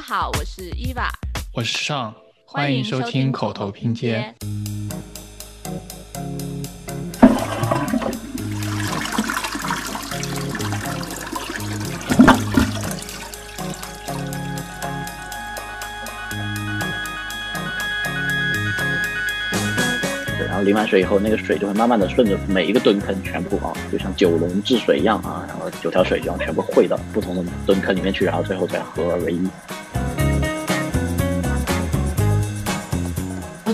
家好，我是伊娃，我是尚，欢迎收听口头拼接。然后淋完水以后，那个水就会慢慢的顺着每一个蹲坑全部啊，就像九龙治水一样啊，然后九条水就全部汇到不同的蹲坑里面去，然后最后再合二为一。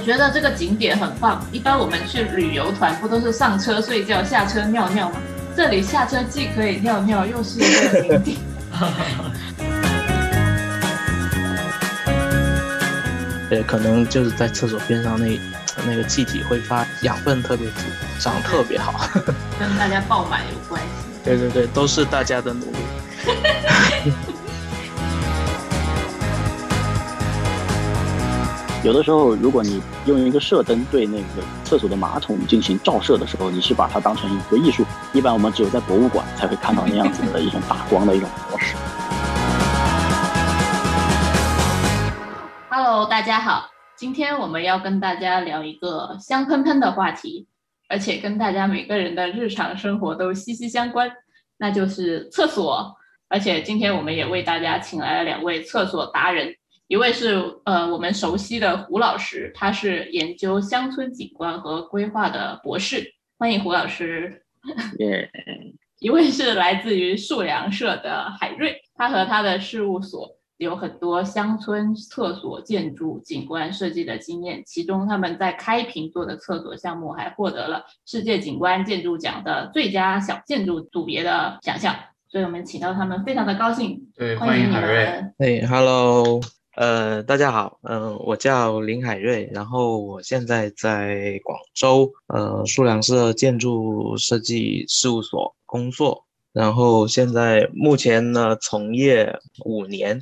觉得这个景点很棒。一般我们去旅游团不都是上车睡觉，下车尿尿吗？这里下车既可以尿尿，又是一个景点。对，可能就是在厕所边上那那个气体挥发，养分特别足，长得特别好，跟大家爆满有关系。对对对，都是大家的努力。有的时候，如果你用一个射灯对那个厕所的马桶进行照射的时候，你是把它当成一个艺术。一般我们只有在博物馆才会看到那样子的一种打光的一种模式。Hello，大家好，今天我们要跟大家聊一个香喷喷的话题，而且跟大家每个人的日常生活都息息相关，那就是厕所。而且今天我们也为大家请来了两位厕所达人。一位是呃我们熟悉的胡老师，他是研究乡村景观和规划的博士，欢迎胡老师。耶。一位是来自于树粮社的海瑞，他和他的事务所有很多乡村厕所建筑景观设计的经验，其中他们在开平做的厕所项目还获得了世界景观建筑奖的最佳小建筑组别的奖项，所以我们请到他们非常的高兴。对，欢迎海瑞。哎，Hello。呃，大家好，嗯，我叫林海瑞，然后我现在在广州，呃，数量社建筑设计事务所工作，然后现在目前呢从业五年，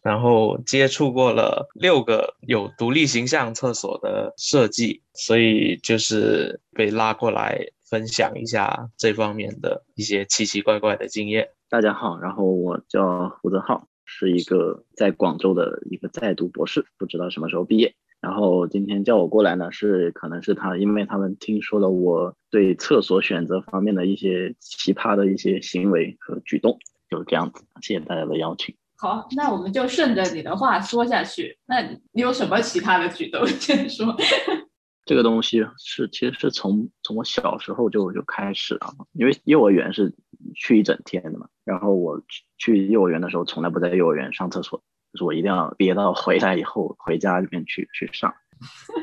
然后接触过了六个有独立形象厕所的设计，所以就是被拉过来分享一下这方面的一些奇奇怪怪的经验。大家好，然后我叫胡德浩。是一个在广州的一个在读博士，不知道什么时候毕业。然后今天叫我过来呢，是可能是他，因为他们听说了我对厕所选择方面的一些奇葩的一些行为和举动，就是这样子。谢谢大家的邀请。好，那我们就顺着你的话说下去。那你有什么其他的举动先说？这个东西是其实是从从我小时候就就开始了，因为幼儿园是去一整天的嘛。然后我去去幼儿园的时候，从来不在幼儿园上厕所，就是我一定要憋到回来以后回家里面去去上。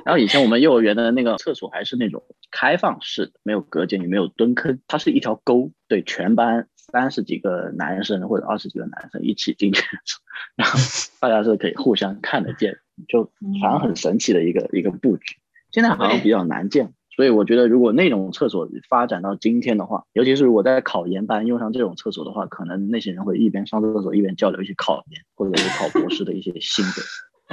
然后以前我们幼儿园的那个厕所还是那种开放式的，没有隔间，也没有蹲坑，它是一条沟，对，全班三十几个男生或者二十几个男生一起进去，然后大家是可以互相看得见，就反正很神奇的一个一个布局。现在好像比较难见，所以我觉得如果那种厕所发展到今天的话，尤其是我在考研班用上这种厕所的话，可能那些人会一边上厕所一边交流一些考研或者是考博士的一些心得。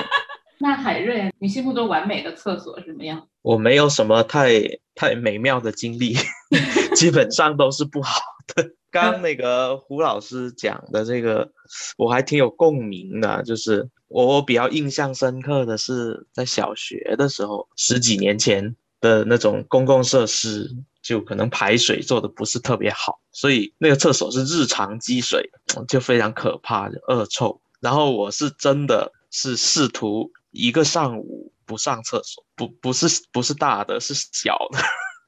那海瑞，你心目中完美的厕所什么样？我没有什么太太美妙的经历，基本上都是不好的。刚那个胡老师讲的这个，我还挺有共鸣的，就是。我比较印象深刻的是，在小学的时候，十几年前的那种公共设施，就可能排水做的不是特别好，所以那个厕所是日常积水，就非常可怕，的恶臭。然后我是真的是试图一个上午不上厕所，不不是不是大的，是小的，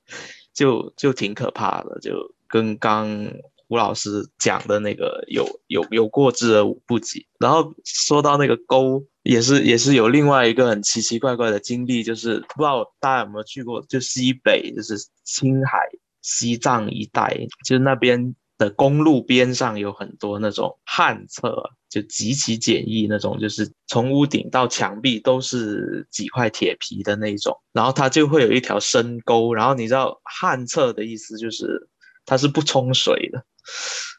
就就挺可怕的，就跟刚。吴老师讲的那个有有有过之而无不及，然后说到那个沟，也是也是有另外一个很奇奇怪怪的经历，就是不知道大家有没有去过，就西北，就是青海、西藏一带，就是那边的公路边上有很多那种旱厕，就极其简易那种，就是从屋顶到墙壁都是几块铁皮的那种，然后它就会有一条深沟，然后你知道旱厕的意思就是它是不冲水的。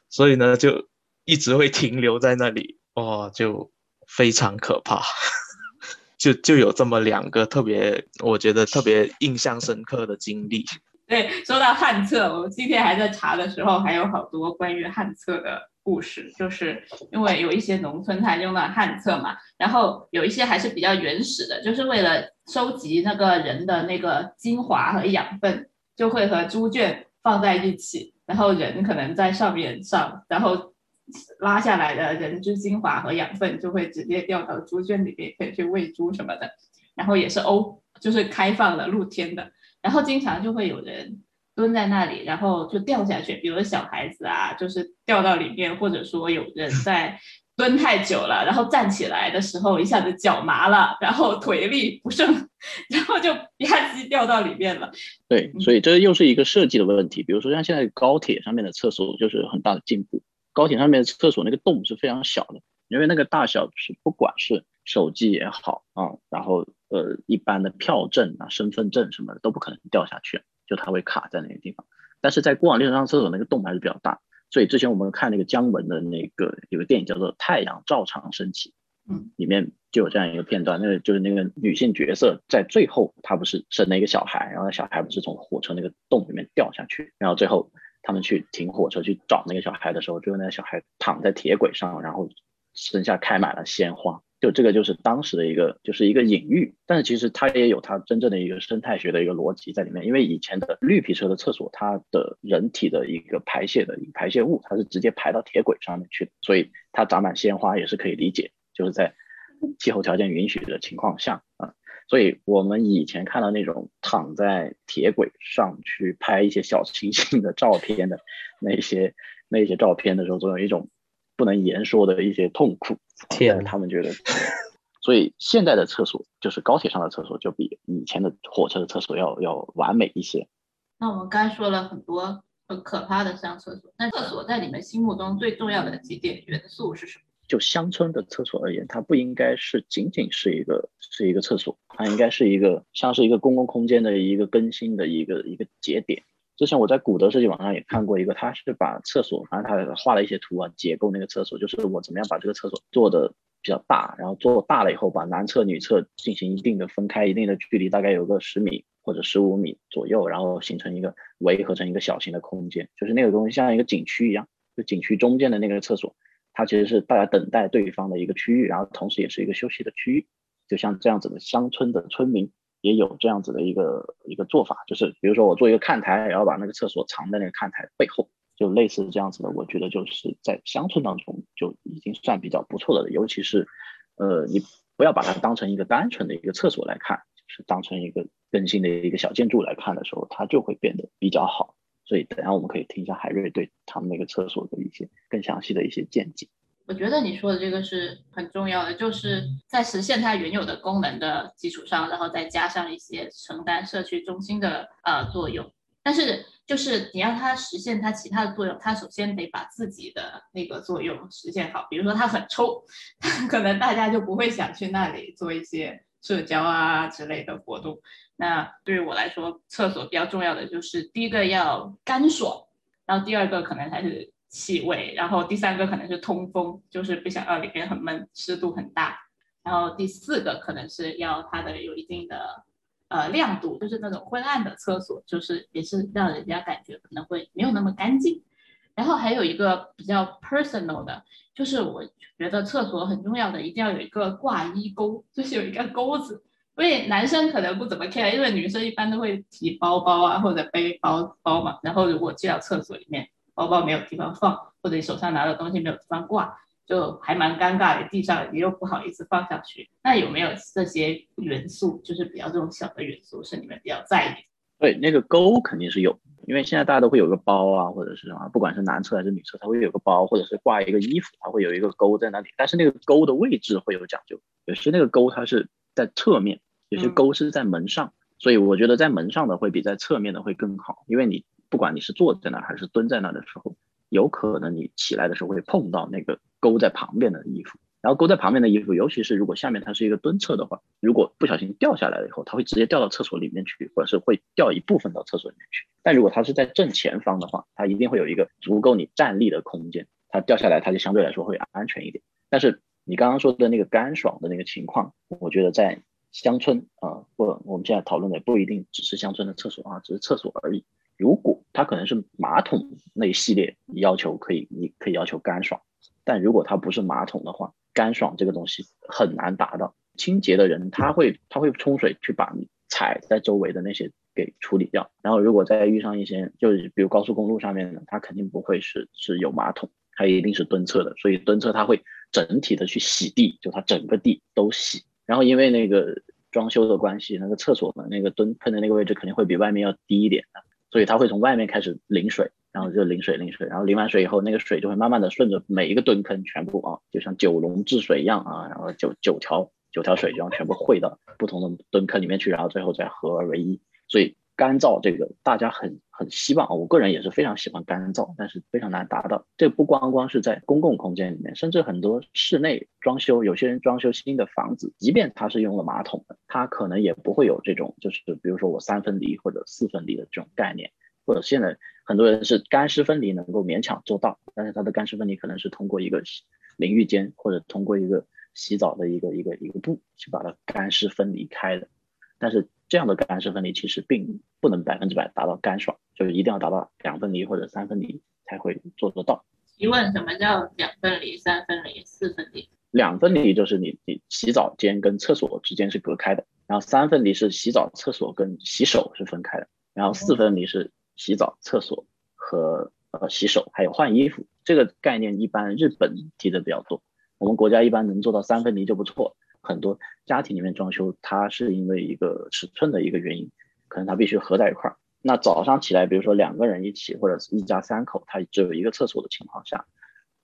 所以呢，就一直会停留在那里，哇，就非常可怕。就就有这么两个特别，我觉得特别印象深刻的经历。对，说到旱厕，我今天还在查的时候，还有好多关于旱厕的故事，就是因为有一些农村它用了旱厕嘛，然后有一些还是比较原始的，就是为了收集那个人的那个精华和养分，就会和猪圈放在一起，然后人可能在上面上，然后拉下来的人之精华和养分就会直接掉到猪圈里面，可以去喂猪什么的，然后也是欧，就是开放的露天的，然后经常就会有人。蹲在那里，然后就掉下去。比如小孩子啊，就是掉到里面，或者说有人在蹲太久了，然后站起来的时候一下子脚麻了，然后腿力不胜，然后就吧唧掉到里面了。对，所以这又是一个设计的问题。比如说像现在高铁上面的厕所就是很大的进步，高铁上面的厕所那个洞是非常小的，因为那个大小是不管是手机也好啊，然后呃一般的票证啊、身份证什么的都不可能掉下去。就它会卡在那个地方，但是在过往列车上厕所那个洞还是比较大，所以之前我们看那个姜文的那个有个电影叫做《太阳照常升起》，嗯，里面就有这样一个片段，那个就是那个女性角色在最后她不是生了一个小孩，然后那小孩不是从火车那个洞里面掉下去，然后最后他们去停火车去找那个小孩的时候，最后那个小孩躺在铁轨上，然后身下开满了鲜花。就这个就是当时的一个就是一个隐喻，但是其实它也有它真正的一个生态学的一个逻辑在里面。因为以前的绿皮车的厕所，它的人体的一个排泄的一个排泄物，它是直接排到铁轨上面去，所以它长满鲜花也是可以理解，就是在气候条件允许的情况下啊。所以我们以前看到那种躺在铁轨上去拍一些小清新的照片的那些那些照片的时候，总有一种。不能言说的一些痛苦，天，他们觉得，所以现在的厕所就是高铁上的厕所，就比以前的火车的厕所要要完美一些。那我们刚才说了很多很可怕的上厕所，那厕所在你们心目中最重要的几点元素是什么？就乡村的厕所而言，它不应该是仅仅是一个是一个厕所，它应该是一个像是一个公共空间的一个更新的一个一个节点。之前我在古德设计网上也看过一个，他是把厕所，反正他画了一些图啊，结构那个厕所，就是我怎么样把这个厕所做的比较大，然后做大了以后，把男厕女厕进行一定的分开，一定的距离，大概有个十米或者十五米左右，然后形成一个围合成一个小型的空间，就是那个东西像一个景区一样，就景区中间的那个厕所，它其实是大家等待对方的一个区域，然后同时也是一个休息的区域，就像这样子的乡村的村民。也有这样子的一个一个做法，就是比如说我做一个看台，然后把那个厕所藏在那个看台背后，就类似这样子的。我觉得就是在乡村当中就已经算比较不错的了。尤其是，呃，你不要把它当成一个单纯的一个厕所来看，就是当成一个更新的一个小建筑来看的时候，它就会变得比较好。所以等下我们可以听一下海瑞对他们那个厕所的一些更详细的一些见解。我觉得你说的这个是很重要的，就是在实现它原有的功能的基础上，然后再加上一些承担社区中心的呃作用。但是，就是你让它实现它其他的作用，它首先得把自己的那个作用实现好。比如说，它很臭，可能大家就不会想去那里做一些社交啊之类的活动。那对于我来说，厕所比较重要的就是第一个要干爽，然后第二个可能才是。气味，然后第三个可能是通风，就是不想要里边很闷，湿度很大。然后第四个可能是要它的有一定的呃亮度，就是那种昏暗的厕所，就是也是让人家感觉可能会没有那么干净。然后还有一个比较 personal 的，就是我觉得厕所很重要的，一定要有一个挂衣钩，就是有一个钩子。因为男生可能不怎么 care，因为女生一般都会提包包啊或者背包包嘛。然后如果进到厕所里面。包包没有地方放，或者你手上拿的东西没有地方挂，就还蛮尴尬的。地上你又不好意思放下去，那有没有这些元素，就是比较这种小的元素，是你们比较在意？对，那个钩肯定是有，因为现在大家都会有个包啊，或者是什么，不管是男厕还是女厕，它会有个包，或者是挂一个衣服，它会有一个钩在那里。但是那个钩的位置会有讲究，有些那个钩它是在侧面，有些钩是在门上，所以我觉得在门上的会比在侧面的会更好，因为你。不管你是坐在那还是蹲在那的时候，有可能你起来的时候会碰到那个勾在旁边的衣服，然后勾在旁边的衣服，尤其是如果下面它是一个蹲厕的话，如果不小心掉下来了以后，它会直接掉到厕所里面去，或者是会掉一部分到厕所里面去。但如果它是在正前方的话，它一定会有一个足够你站立的空间，它掉下来它就相对来说会安全一点。但是你刚刚说的那个干爽的那个情况，我觉得在乡村啊，不，我们现在讨论的不一定只是乡村的厕所啊，只是厕所而已。如果它可能是马桶那一系列要求可以，你可以要求干爽，但如果它不是马桶的话，干爽这个东西很难达到。清洁的人他会他会冲水去把你踩在周围的那些给处理掉。然后如果再遇上一些就是比如高速公路上面的，它肯定不会是是有马桶，它一定是蹲厕的。所以蹲厕它会整体的去洗地，就它整个地都洗。然后因为那个装修的关系，那个厕所的那个蹲喷的那个位置肯定会比外面要低一点的，所以它会从外面开始淋水。然后就淋水淋水，然后淋完水以后，那个水就会慢慢的顺着每一个蹲坑全部啊，就像九龙治水一样啊，然后九九条九条水这样全部汇到不同的蹲坑里面去，然后最后再合而为一。所以干燥这个大家很很希望啊，我个人也是非常喜欢干燥，但是非常难达到。这不光光是在公共空间里面，甚至很多室内装修，有些人装修新的房子，即便他是用了马桶的，他可能也不会有这种，就是比如说我三分离或者四分离的这种概念。或者现在很多人是干湿分离能够勉强做到，但是它的干湿分离可能是通过一个淋浴间或者通过一个洗澡的一个一个一个布去把它干湿分离开的。但是这样的干湿分离其实并不能百分之百达到干爽，就是一定要达到两分离或者三分离才会做得到。提问：什么叫两分离、三分离、四分离？两分离就是你你洗澡间跟厕所之间是隔开的，然后三分离是洗澡、厕所跟洗手是分开的，然后四分离是。洗澡、厕所和呃洗手，还有换衣服，这个概念一般日本提的比较多。我们国家一般能做到三分离就不错。很多家庭里面装修，它是因为一个尺寸的一个原因，可能它必须合在一块儿。那早上起来，比如说两个人一起，或者是一家三口，他只有一个厕所的情况下，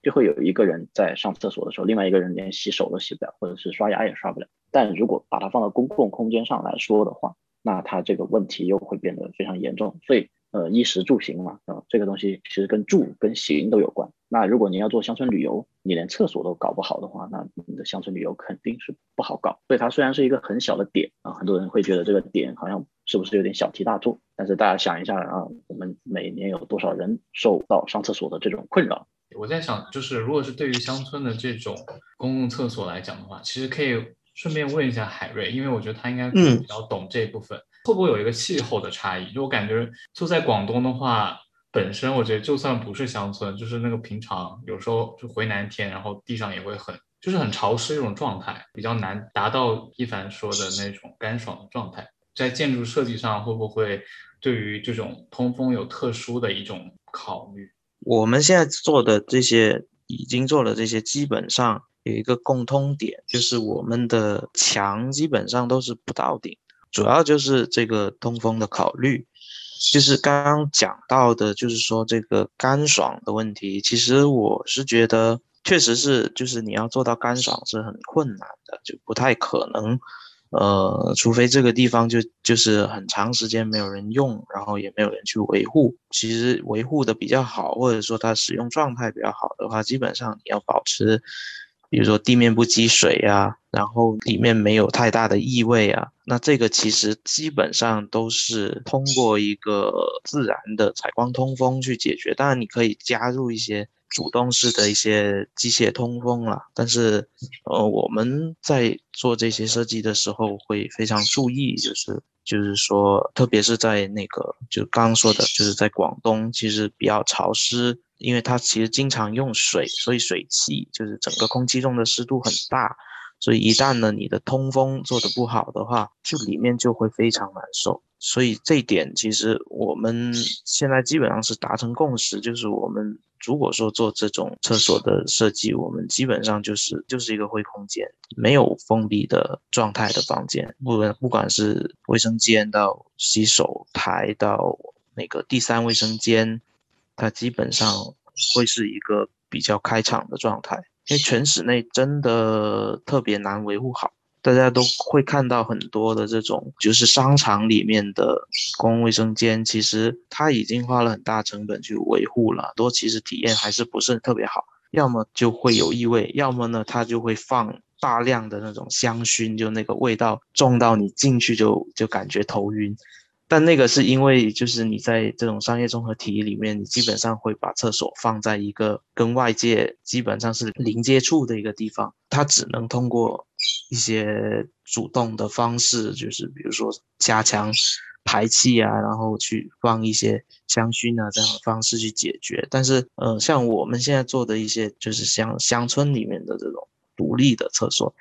就会有一个人在上厕所的时候，另外一个人连洗手都洗不了，或者是刷牙也刷不了。但如果把它放到公共空间上来说的话，那它这个问题又会变得非常严重。所以。呃，衣食住行嘛，啊，这个东西其实跟住跟行都有关。那如果你要做乡村旅游，你连厕所都搞不好的话，那你的乡村旅游肯定是不好搞。所以它虽然是一个很小的点啊，很多人会觉得这个点好像是不是有点小题大做？但是大家想一下啊，我们每年有多少人受到上厕所的这种困扰？我在想，就是如果是对于乡村的这种公共厕所来讲的话，其实可以顺便问一下海瑞，因为我觉得他应该比较懂这部分。会不会有一个气候的差异？就我感觉，就在广东的话，本身我觉得就算不是乡村，就是那个平常有时候就回南天，然后地上也会很，就是很潮湿这种状态，比较难达到一凡说的那种干爽的状态。在建筑设计上，会不会对于这种通风有特殊的一种考虑？我们现在做的这些，已经做了这些，基本上有一个共通点，就是我们的墙基本上都是不到顶。主要就是这个通风的考虑，就是刚刚讲到的，就是说这个干爽的问题。其实我是觉得，确实是，就是你要做到干爽是很困难的，就不太可能。呃，除非这个地方就就是很长时间没有人用，然后也没有人去维护。其实维护的比较好，或者说它使用状态比较好的话，基本上你要保持。比如说地面不积水啊，然后里面没有太大的异味啊，那这个其实基本上都是通过一个自然的采光通风去解决。当然你可以加入一些主动式的一些机械通风了，但是呃我们在做这些设计的时候会非常注意，就是就是说，特别是在那个就刚刚说的，就是在广东其实比较潮湿。因为它其实经常用水，所以水汽就是整个空气中的湿度很大，所以一旦呢你的通风做得不好的话，就里面就会非常难受。所以这一点其实我们现在基本上是达成共识，就是我们如果说做这种厕所的设计，我们基本上就是就是一个灰空间，没有封闭的状态的房间，不管不管是卫生间到洗手台到那个第三卫生间。它基本上会是一个比较开敞的状态，因为全室内真的特别难维护好。大家都会看到很多的这种，就是商场里面的公共卫生间，其实它已经花了很大成本去维护了，多其实体验还是不是特别好。要么就会有异味，要么呢它就会放大量的那种香薰，就那个味道重到你进去就就感觉头晕。但那个是因为，就是你在这种商业综合体里面，你基本上会把厕所放在一个跟外界基本上是零接触的一个地方，它只能通过一些主动的方式，就是比如说加强排气啊，然后去放一些香薰啊这样的方式去解决。但是，呃，像我们现在做的一些，就是像乡村里面的这种独立的厕所，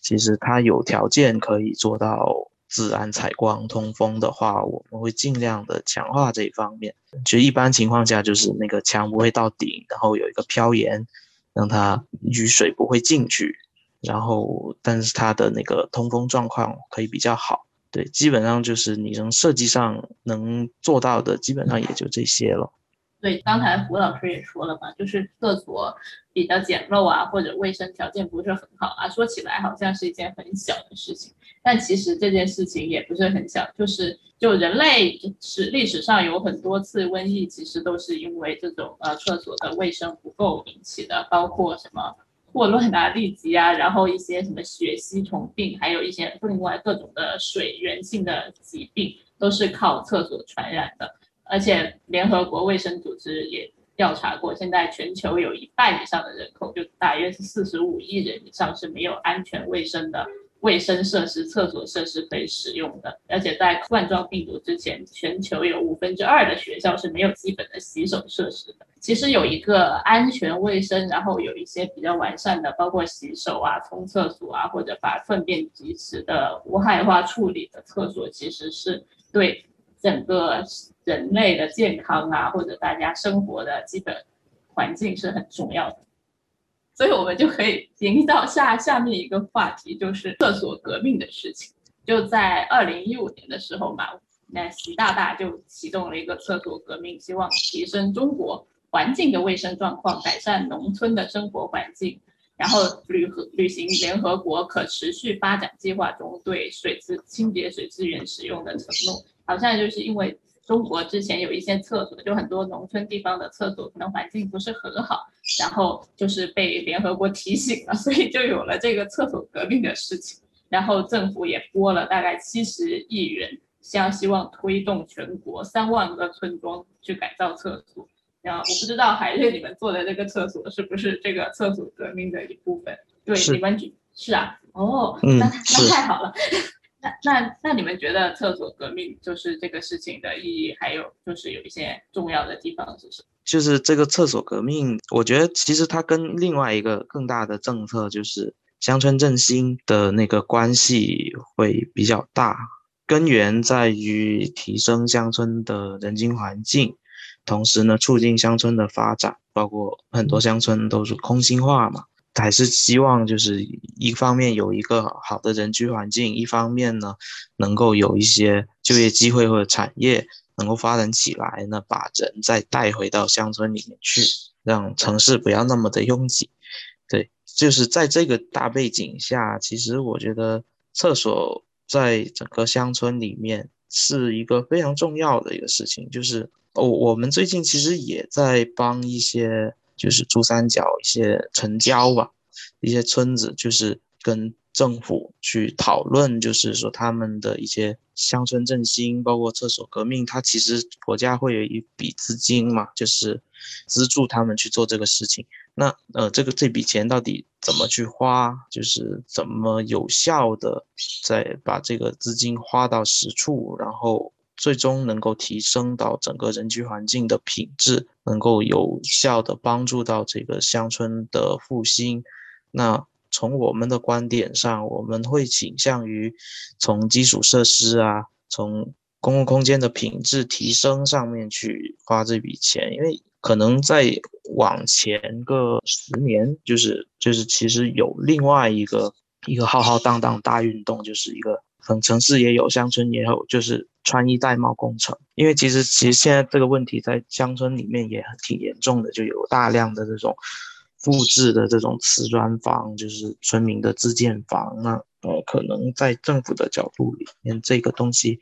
其实它有条件可以做到自然采光、通风的话，我们会尽量的强化这一方面。其实一般情况下，就是那个墙不会到顶，然后有一个飘檐，让它雨水不会进去，然后但是它的那个通风状况可以比较好。对，基本上就是你从设计上能做到的，基本上也就这些了。对，刚才胡老师也说了嘛，就是厕所比较简陋啊，或者卫生条件不是很好啊。说起来好像是一件很小的事情，但其实这件事情也不是很小。就是就人类史历史上有很多次瘟疫，其实都是因为这种呃厕所的卫生不够引起的，包括什么。霍乱啊、痢疾啊，然后一些什么血吸虫病，还有一些另外各种的水源性的疾病，都是靠厕所传染的。而且联合国卫生组织也调查过，现在全球有一半以上的人口，就大约是四十五亿人以上是没有安全卫生的。卫生设施、厕所设施可以使用的，而且在冠状病毒之前，全球有五分之二的学校是没有基本的洗手设施的。其实有一个安全卫生，然后有一些比较完善的，包括洗手啊、冲厕所啊，或者把粪便及时的无害化处理的厕所，其实是对整个人类的健康啊，或者大家生活的基本环境是很重要的。所以我们就可以引到下下面一个话题，就是厕所革命的事情。就在二零一五年的时候嘛，那习大大就启动了一个厕所革命，希望提升中国环境的卫生状况，改善农村的生活环境，然后履合履行联合国可持续发展计划中对水资清洁水资源使用的承诺。好像就是因为。中国之前有一些厕所，就很多农村地方的厕所可能环境不是很好，然后就是被联合国提醒了，所以就有了这个厕所革命的事情。然后政府也拨了大概七十亿元，像希望推动全国三万个村庄去改造厕所。然后我不知道海瑞你们做的这个厕所是不是这个厕所革命的一部分？对，你们是啊，哦，那那太好了。那那那你们觉得厕所革命就是这个事情的意义，还有就是有一些重要的地方是什么？就是这个厕所革命，我觉得其实它跟另外一个更大的政策，就是乡村振兴的那个关系会比较大，根源在于提升乡村的人均环境，同时呢促进乡村的发展，包括很多乡村都是空心化嘛。还是希望就是一方面有一个好的人居环境，一方面呢能够有一些就业机会或者产业能够发展起来，呢把人再带回到乡村里面去，让城市不要那么的拥挤。对，就是在这个大背景下，其实我觉得厕所在整个乡村里面是一个非常重要的一个事情。就是我我们最近其实也在帮一些。就是珠三角一些城郊吧，一些村子，就是跟政府去讨论，就是说他们的一些乡村振兴，包括厕所革命，它其实国家会有一笔资金嘛，就是资助他们去做这个事情。那呃，这个这笔钱到底怎么去花，就是怎么有效的再把这个资金花到实处，然后。最终能够提升到整个人居环境的品质，能够有效的帮助到这个乡村的复兴。那从我们的观点上，我们会倾向于从基础设施啊，从公共空间的品质提升上面去花这笔钱，因为可能在往前个十年，就是就是其实有另外一个一个浩浩荡荡大运动，就是一个。很城市也有，乡村也有，就是穿衣戴帽工程。因为其实其实现在这个问题在乡村里面也挺严重的，就有大量的这种复制的这种瓷砖房，就是村民的自建房。那呃，可能在政府的角度里面，这个东西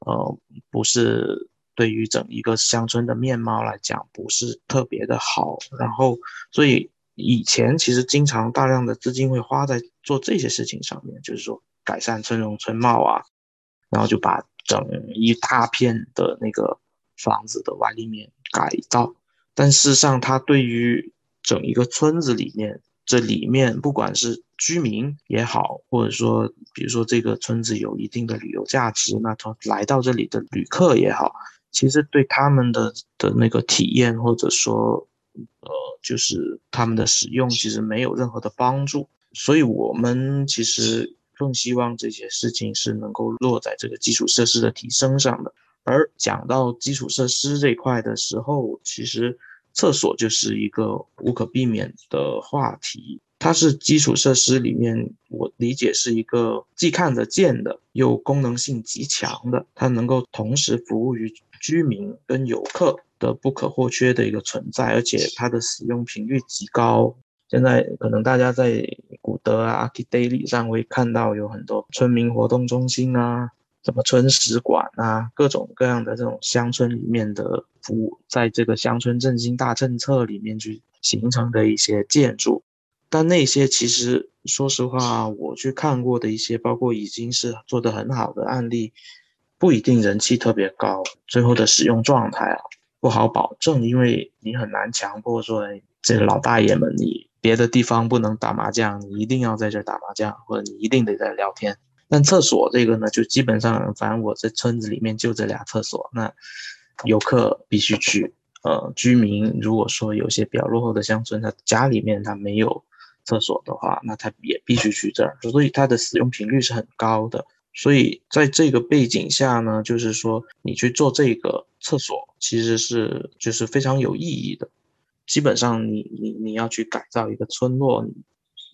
呃不是对于整一个乡村的面貌来讲不是特别的好。然后所以以前其实经常大量的资金会花在做这些事情上面，就是说。改善村容村貌啊，然后就把整一大片的那个房子的外立面改造，但事实上，它对于整一个村子里面这里面不管是居民也好，或者说比如说这个村子有一定的旅游价值，那他来到这里的旅客也好，其实对他们的的那个体验或者说呃就是他们的使用，其实没有任何的帮助。所以我们其实更希望这些事情是能够落在这个基础设施的提升上的。而讲到基础设施这块的时候，其实厕所就是一个无可避免的话题。它是基础设施里面，我理解是一个既看得见的，又功能性极强的，它能够同时服务于居民跟游客的不可或缺的一个存在，而且它的使用频率极高。现在可能大家在古德啊、阿基 daily 上会看到有很多村民活动中心啊。什么村史馆啊，各种各样的这种乡村里面的服务，在这个乡村振兴大政策里面去形成的一些建筑，但那些其实说实话，我去看过的一些，包括已经是做的很好的案例，不一定人气特别高，最后的使用状态啊不好保证，因为你很难强迫说这个老大爷们，你别的地方不能打麻将，你一定要在这打麻将，或者你一定得在聊天。但厕所这个呢，就基本上，反正我在村子里面就这俩厕所，那游客必须去。呃，居民如果说有些比较落后的乡村，他家里面他没有厕所的话，那他也必须去这儿，所以它的使用频率是很高的。所以在这个背景下呢，就是说你去做这个厕所，其实是就是非常有意义的。基本上，你你你要去改造一个村落，你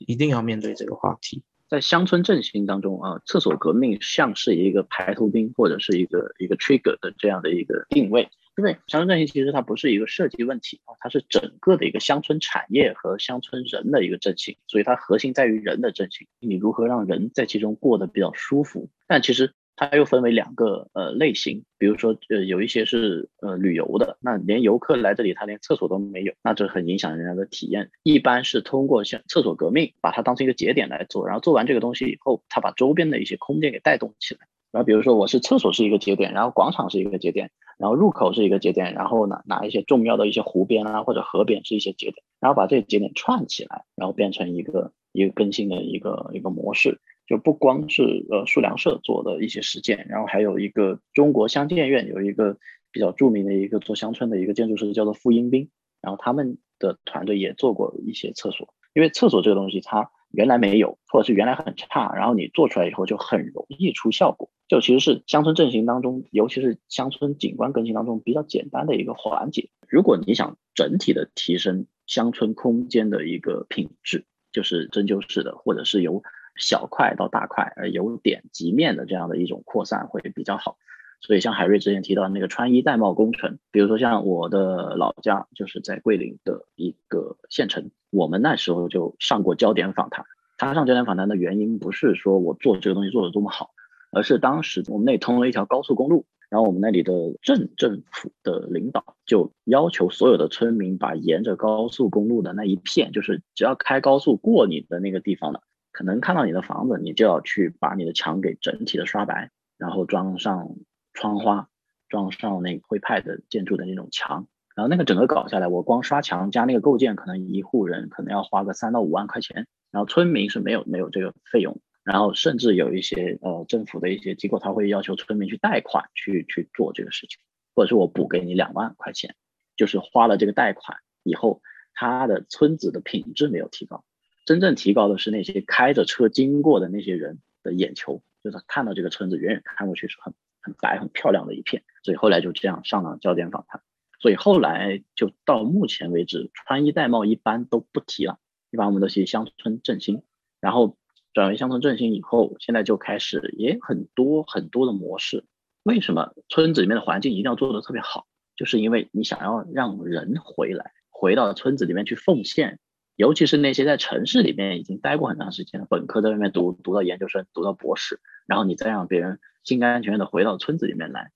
一定要面对这个话题。在乡村振兴当中啊，厕所革命像是一个排头兵或者是一个一个 trigger 的这样的一个定位，因为乡村振兴其实它不是一个设计问题啊，它是整个的一个乡村产业和乡村人的一个振兴，所以它核心在于人的振兴，你如何让人在其中过得比较舒服，但其实。它又分为两个呃类型，比如说呃有一些是呃旅游的，那连游客来这里他连厕所都没有，那这很影响人家的体验。一般是通过像厕所革命，把它当成一个节点来做，然后做完这个东西以后，他把周边的一些空间给带动起来。然后比如说我是厕所是一个节点，然后广场是一个节点，然后入口是一个节点，然后呢拿一些重要的一些湖边啊或者河边是一些节点，然后把这些节点串起来，然后变成一个一个更新的一个一个模式。就不光是呃数量社做的一些实践，然后还有一个中国乡建院有一个比较著名的一个做乡村的一个建筑师叫做傅英斌，然后他们的团队也做过一些厕所，因为厕所这个东西它原来没有，或者是原来很差，然后你做出来以后就很容易出效果，就其实是乡村振兴当中，尤其是乡村景观更新当中比较简单的一个环节。如果你想整体的提升乡村空间的一个品质，就是针灸式的，或者是由小块到大块，而由点及面的这样的一种扩散会比较好。所以像海瑞之前提到那个穿衣戴帽工程，比如说像我的老家就是在桂林的一个县城，我们那时候就上过焦点访谈。他上焦点访谈的原因不是说我做这个东西做的多么好，而是当时我们那通了一条高速公路，然后我们那里的镇政府的领导就要求所有的村民把沿着高速公路的那一片，就是只要开高速过你的那个地方的。可能看到你的房子，你就要去把你的墙给整体的刷白，然后装上窗花，装上那个徽派的建筑的那种墙，然后那个整个搞下来，我光刷墙加那个构件，可能一户人可能要花个三到五万块钱，然后村民是没有没有这个费用，然后甚至有一些呃政府的一些机构，他会要求村民去贷款去去做这个事情，或者是我补给你两万块钱，就是花了这个贷款以后，他的村子的品质没有提高。真正提高的是那些开着车经过的那些人的眼球，就是看到这个村子远远看过去是很很白很漂亮的一片，所以后来就这样上了焦点访谈。所以后来就到目前为止，穿衣戴帽一般都不提了，一般我们都是乡村振兴。然后转为乡村振兴以后，现在就开始也很多很多的模式。为什么村子里面的环境一定要做得特别好？就是因为你想要让人回来，回到村子里面去奉献。尤其是那些在城市里面已经待过很长时间的本科在外面读读到研究生读到博士，然后你再让别人心甘情愿的回到村子里面来，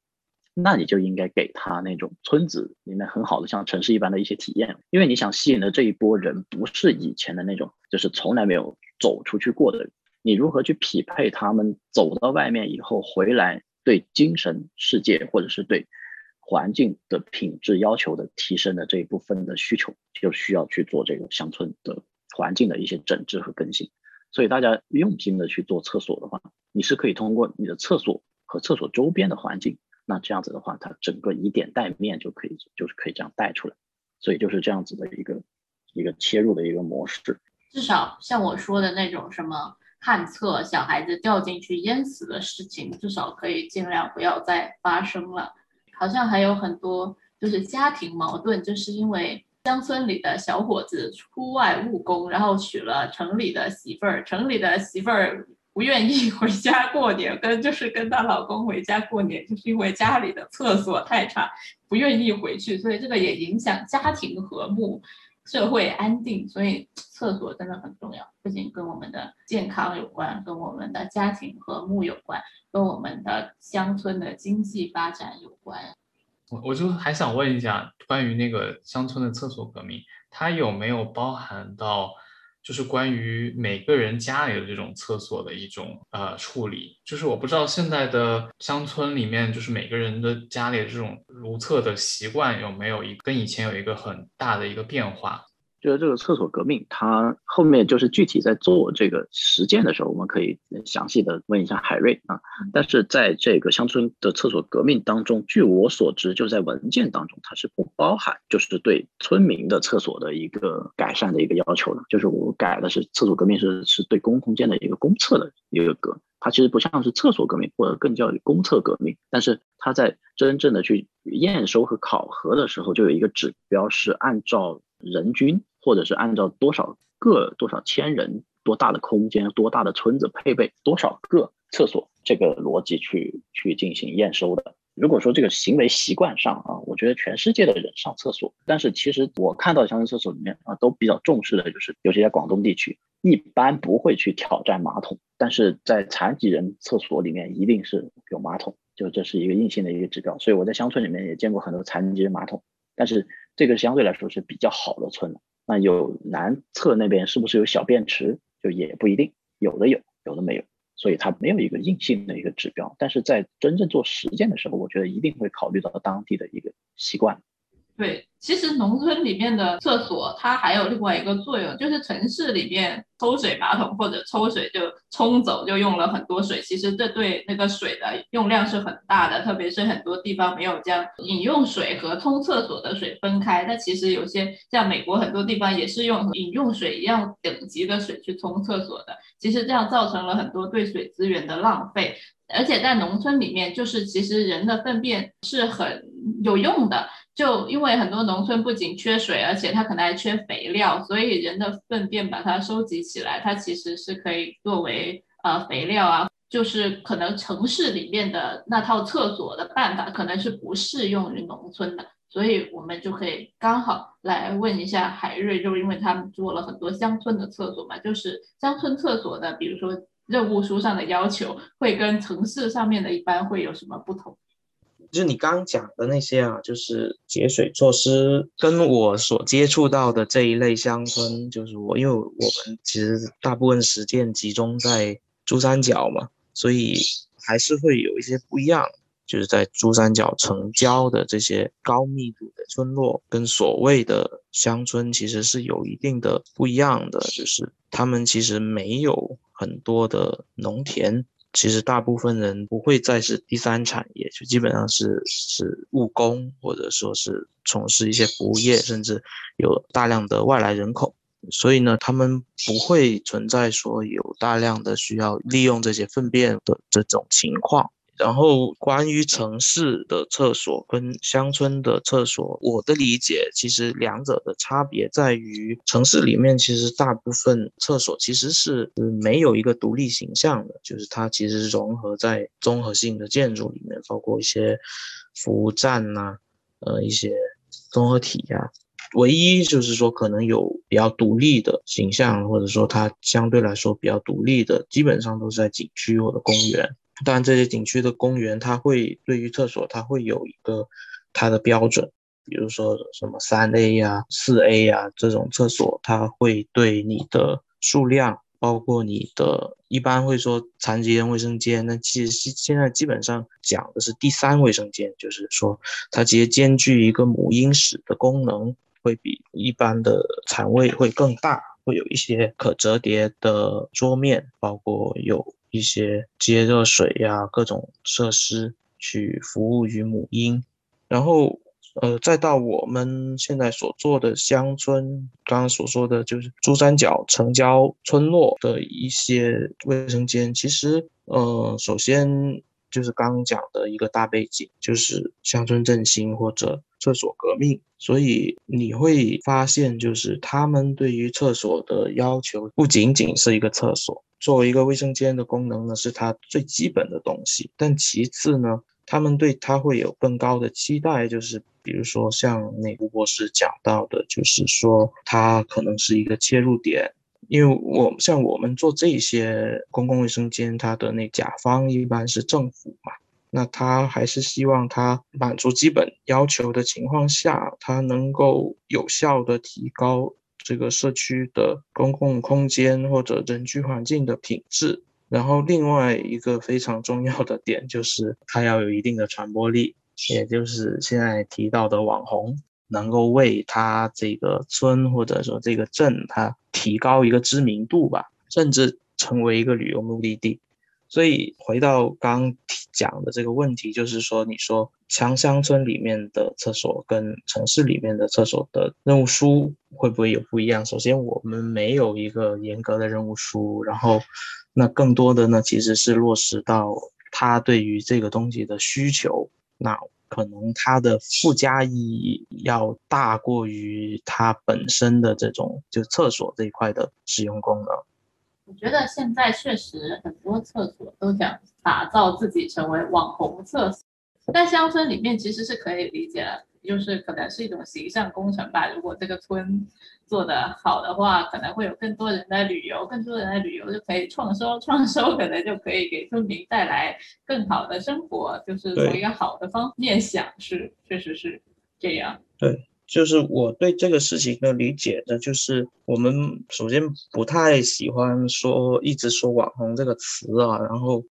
那你就应该给他那种村子里面很好的像城市一般的一些体验，因为你想吸引的这一波人不是以前的那种就是从来没有走出去过的人，你如何去匹配他们走到外面以后回来对精神世界或者是对。环境的品质要求的提升的这一部分的需求，就需要去做这个乡村的环境的一些整治和更新。所以大家用心的去做厕所的话，你是可以通过你的厕所和厕所周边的环境，那这样子的话，它整个以点带面就可以，就是可以这样带出来。所以就是这样子的一个一个切入的一个模式。至少像我说的那种什么旱厕，小孩子掉进去淹死的事情，至少可以尽量不要再发生了。好像还有很多就是家庭矛盾，就是因为。乡村里的小伙子出外务工，然后娶了城里的媳妇儿。城里的媳妇儿不愿意 回家过年，跟就是跟她老公回家过年，就是因为家里的厕所太差，不愿意回去。所以这个也影响家庭和睦、社会安定。所以厕所真的很重要，不仅跟我们的健康有关，跟我们的家庭和睦有关，跟我们的乡村的经济发展有关。我我就还想问一下，关于那个乡村的厕所革命，它有没有包含到，就是关于每个人家里的这种厕所的一种呃处理？就是我不知道现在的乡村里面，就是每个人的家里的这种如厕的习惯有没有一跟以前有一个很大的一个变化？就是这个厕所革命，它后面就是具体在做这个实践的时候，我们可以详细的问一下海瑞啊。但是在这个乡村的厕所革命当中，据我所知，就在文件当中，它是不包含就是对村民的厕所的一个改善的一个要求的。就是我改的是厕所革命是是对公共空间的一个公厕的一个革，它其实不像是厕所革命或者更叫公厕革命，但是它在真正的去验收和考核的时候，就有一个指标是按照人均。或者是按照多少个多少千人多大的空间多大的村子配备多少个厕所这个逻辑去去进行验收的。如果说这个行为习惯上啊，我觉得全世界的人上厕所，但是其实我看到乡村厕所里面啊都比较重视的就是，尤其在广东地区，一般不会去挑战马桶，但是在残疾人厕所里面一定是有马桶，就这是一个硬性的一个指标。所以我在乡村里面也见过很多残疾人马桶，但是这个相对来说是比较好的村了。那有南侧那边是不是有小便池？就也不一定，有的有，有的没有，所以它没有一个硬性的一个指标。但是在真正做实践的时候，我觉得一定会考虑到当地的一个习惯。对，其实农村里面的厕所它还有另外一个作用，就是城市里面抽水马桶或者抽水就冲走就用了很多水，其实这对那个水的用量是很大的，特别是很多地方没有将饮用水和冲厕所的水分开。那其实有些像美国很多地方也是用饮用水一样等级的水去冲厕所的，其实这样造成了很多对水资源的浪费。而且在农村里面，就是其实人的粪便是很有用的。就因为很多农村不仅缺水，而且它可能还缺肥料，所以人的粪便把它收集起来，它其实是可以作为呃肥料啊。就是可能城市里面的那套厕所的办法，可能是不适用于农村的，所以我们就可以刚好来问一下海瑞，就是因为他们做了很多乡村的厕所嘛，就是乡村厕所的，比如说任务书上的要求，会跟城市上面的一般会有什么不同？就是你刚讲的那些啊，就是节水措施，跟我所接触到的这一类乡村，就是我，因为我们其实大部分实践集中在珠三角嘛，所以还是会有一些不一样。就是在珠三角城郊的这些高密度的村落，跟所谓的乡村其实是有一定的不一样的，就是他们其实没有很多的农田。其实大部分人不会再是第三产业，就基本上是是务工，或者说是从事一些服务业，甚至有大量的外来人口，所以呢，他们不会存在说有大量的需要利用这些粪便的这种情况。然后，关于城市的厕所跟乡村的厕所，我的理解其实两者的差别在于，城市里面其实大部分厕所其实是没有一个独立形象的，就是它其实是融合在综合性的建筑里面，包括一些服务站呐，呃，一些综合体呀。唯一就是说可能有比较独立的形象，或者说它相对来说比较独立的，基本上都是在景区或者公园。但，这些景区的公园，它会对于厕所，它会有一个它的标准，比如说什么三 A 呀、四 A 呀这种厕所，它会对你的数量，包括你的，一般会说残疾人卫生间，那其实现在基本上讲的是第三卫生间，就是说它直接兼具一个母婴室的功能，会比一般的产卫会更大。会有一些可折叠的桌面，包括有一些接热水呀，各种设施去服务于母婴。然后，呃，再到我们现在所做的乡村，刚刚所说的就是珠三角城郊村落的一些卫生间，其实，呃，首先。就是刚刚讲的一个大背景，就是乡村振兴或者厕所革命，所以你会发现，就是他们对于厕所的要求不仅仅是一个厕所，作为一个卫生间的功能呢，是它最基本的东西。但其次呢，他们对它会有更高的期待，就是比如说像那吴博士讲到的，就是说它可能是一个切入点。因为我像我们做这些公共卫生间，它的那甲方一般是政府嘛，那他还是希望他满足基本要求的情况下，他能够有效的提高这个社区的公共空间或者人居环境的品质。然后另外一个非常重要的点就是，它要有一定的传播力，也就是现在提到的网红。能够为他这个村或者说这个镇，它提高一个知名度吧，甚至成为一个旅游目的地。所以回到刚讲的这个问题，就是说，你说强乡村里面的厕所跟城市里面的厕所的任务书会不会有不一样？首先，我们没有一个严格的任务书，然后，那更多的呢，其实是落实到他对于这个东西的需求。那可能它的附加意义要大过于它本身的这种就厕所这一块的使用功能。我觉得现在确实很多厕所都想打造自己成为网红厕所，在乡村里面其实是可以理解的。就是可能是一种形象工程吧。如果这个村做得好的话，可能会有更多人来旅游，更多人来旅游就可以创收，创收可能就可以给村民带来更好的生活。就是从一个好的方面想，是确实是这样。对，就是我对这个事情的理解呢，就是我们首先不太喜欢说一直说网红这个词啊，然后。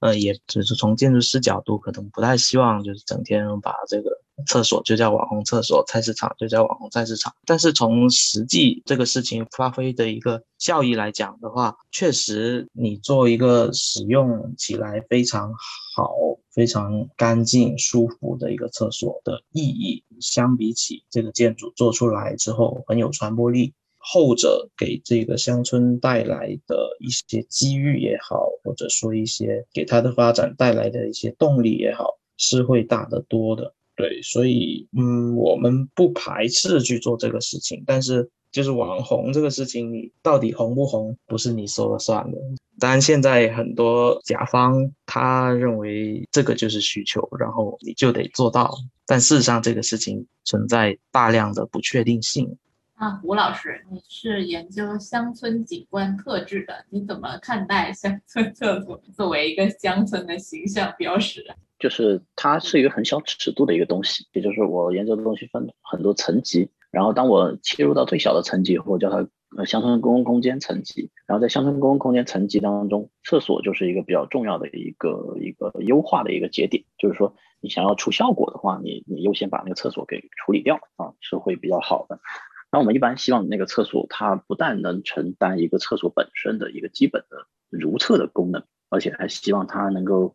呃，也只是从建筑师角度，可能不太希望就是整天把这个厕所就叫网红厕所，菜市场就叫网红菜市场。但是从实际这个事情发挥的一个效益来讲的话，确实你做一个使用起来非常好、非常干净、舒服的一个厕所的意义，相比起这个建筑做出来之后很有传播力。后者给这个乡村带来的一些机遇也好，或者说一些给它的发展带来的一些动力也好，是会大得多的。对，所以嗯，我们不排斥去做这个事情，但是就是网红这个事情，你到底红不红，不是你说了算的。当然，现在很多甲方他认为这个就是需求，然后你就得做到，但事实上这个事情存在大量的不确定性。啊，吴老师，你是研究乡村景观特质的，你怎么看待乡村厕所作为一个乡村的形象标识？就是它是一个很小尺度的一个东西，也就是我研究的东西分很多层级，然后当我切入到最小的层级，或者叫它呃乡村公共空间层级，然后在乡村公共空间层级当中，厕所就是一个比较重要的一个一个优化的一个节点，就是说你想要出效果的话，你你优先把那个厕所给处理掉啊，是会比较好的。那我们一般希望那个厕所，它不但能承担一个厕所本身的一个基本的如厕的功能，而且还希望它能够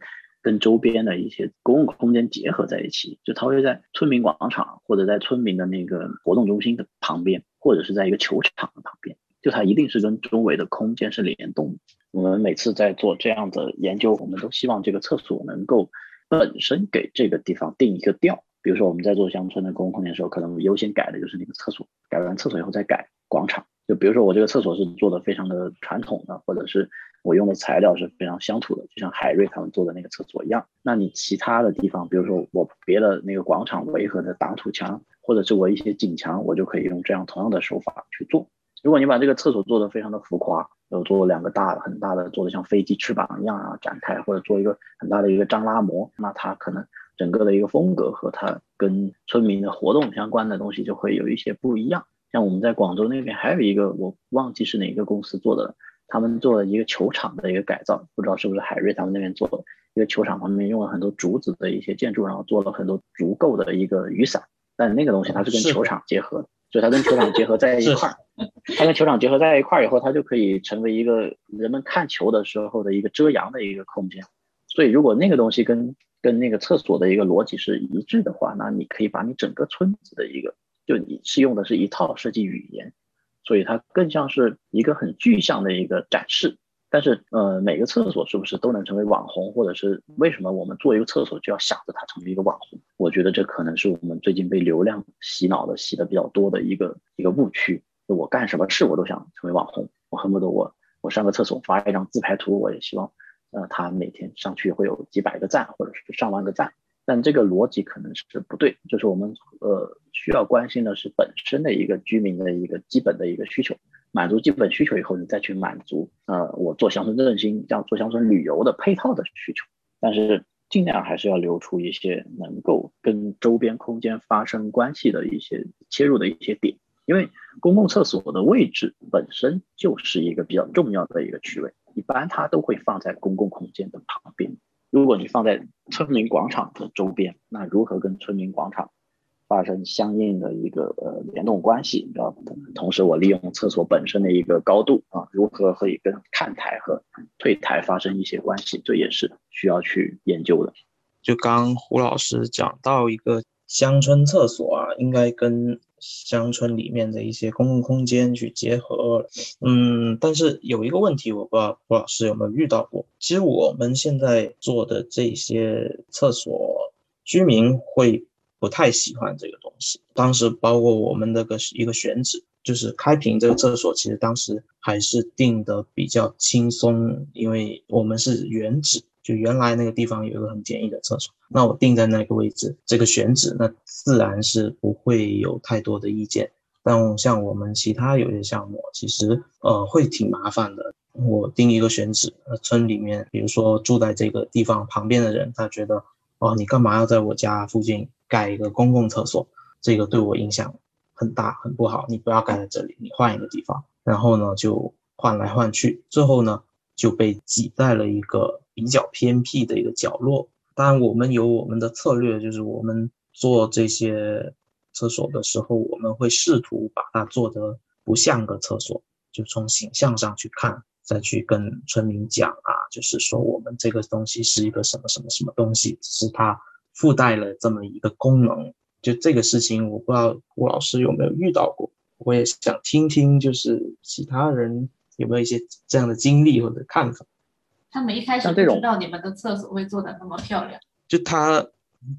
跟周边的一些公共空间结合在一起。就它会在村民广场，或者在村民的那个活动中心的旁边，或者是在一个球场的旁边，就它一定是跟周围的空间是联动的。我们每次在做这样的研究，我们都希望这个厕所能够本身给这个地方定一个调。比如说我们在做乡村的公共空间的时候，可能优先改的就是那个厕所，改完厕所以后再改广场。就比如说我这个厕所是做的非常的传统的，或者是我用的材料是非常乡土的，就像海瑞他们做的那个厕所一样。那你其他的地方，比如说我别的那个广场围合的挡土墙，或者是我一些景墙，我就可以用这样同样的手法去做。如果你把这个厕所做的非常的浮夸，有做两个大的很大的，做的像飞机翅膀一样啊展开，或者做一个很大的一个张拉模，那它可能。整个的一个风格和它跟村民的活动相关的东西就会有一些不一样。像我们在广州那边还有一个，我忘记是哪个公司做的，他们做了一个球场的一个改造，不知道是不是海瑞他们那边做的。一个球场旁边用了很多竹子的一些建筑，然后做了很多足够的一个雨伞，但那个东西它是跟球场结合的，所以它跟球场结合在一块儿，它跟球场结合在一块儿以后，它就可以成为一个人们看球的时候的一个遮阳的一个空间。所以，如果那个东西跟跟那个厕所的一个逻辑是一致的话，那你可以把你整个村子的一个，就你是用的是一套设计语言，所以它更像是一个很具象的一个展示。但是，呃，每个厕所是不是都能成为网红，或者是为什么我们做一个厕所就要想着它成为一个网红？我觉得这可能是我们最近被流量洗脑的洗的比较多的一个一个误区。我干什么事我都想成为网红，我恨不得我我上个厕所发一张自拍图，我也希望，呃，他每天上去会有几百个赞，或者是上万个赞。但这个逻辑可能是不对，就是我们呃需要关心的是本身的一个居民的一个基本的一个需求。满足基本需求以后，你再去满足呃，我做乡村振兴，这样做乡村旅游的配套的需求。但是尽量还是要留出一些能够跟周边空间发生关系的一些切入的一些点，因为公共厕所的位置本身就是一个比较重要的一个区位，一般它都会放在公共空间的旁边。如果你放在村民广场的周边，那如何跟村民广场？发生相应的一个呃联动关系，然后同时我利用厕所本身的一个高度啊，如何可以跟看台和退台发生一些关系，这也是需要去研究的。就刚胡老师讲到一个乡村厕所啊，应该跟乡村里面的一些公共空间去结合。嗯，但是有一个问题，我不知道郭老师有没有遇到过。其实我们现在做的这些厕所，居民会。不太喜欢这个东西。当时包括我们那个一个选址，就是开平这个厕所，其实当时还是定的比较轻松，因为我们是原址，就原来那个地方有一个很简易的厕所，那我定在那个位置，这个选址，那自然是不会有太多的意见。但像我们其他有些项目，其实呃会挺麻烦的。我定一个选址，呃，村里面，比如说住在这个地方旁边的人，他觉得，哦，你干嘛要在我家附近？盖一个公共厕所，这个对我影响很大，很不好。你不要盖在这里，你换一个地方。然后呢，就换来换去，最后呢就被挤在了一个比较偏僻的一个角落。当然，我们有我们的策略，就是我们做这些厕所的时候，我们会试图把它做得不像个厕所，就从形象上去看，再去跟村民讲啊，就是说我们这个东西是一个什么什么什么东西，只是它。附带了这么一个功能，就这个事情，我不知道吴老师有没有遇到过，我也想听听，就是其他人有没有一些这样的经历或者看法。他们一开始不知道你们的厕所会做的那么漂亮，就他，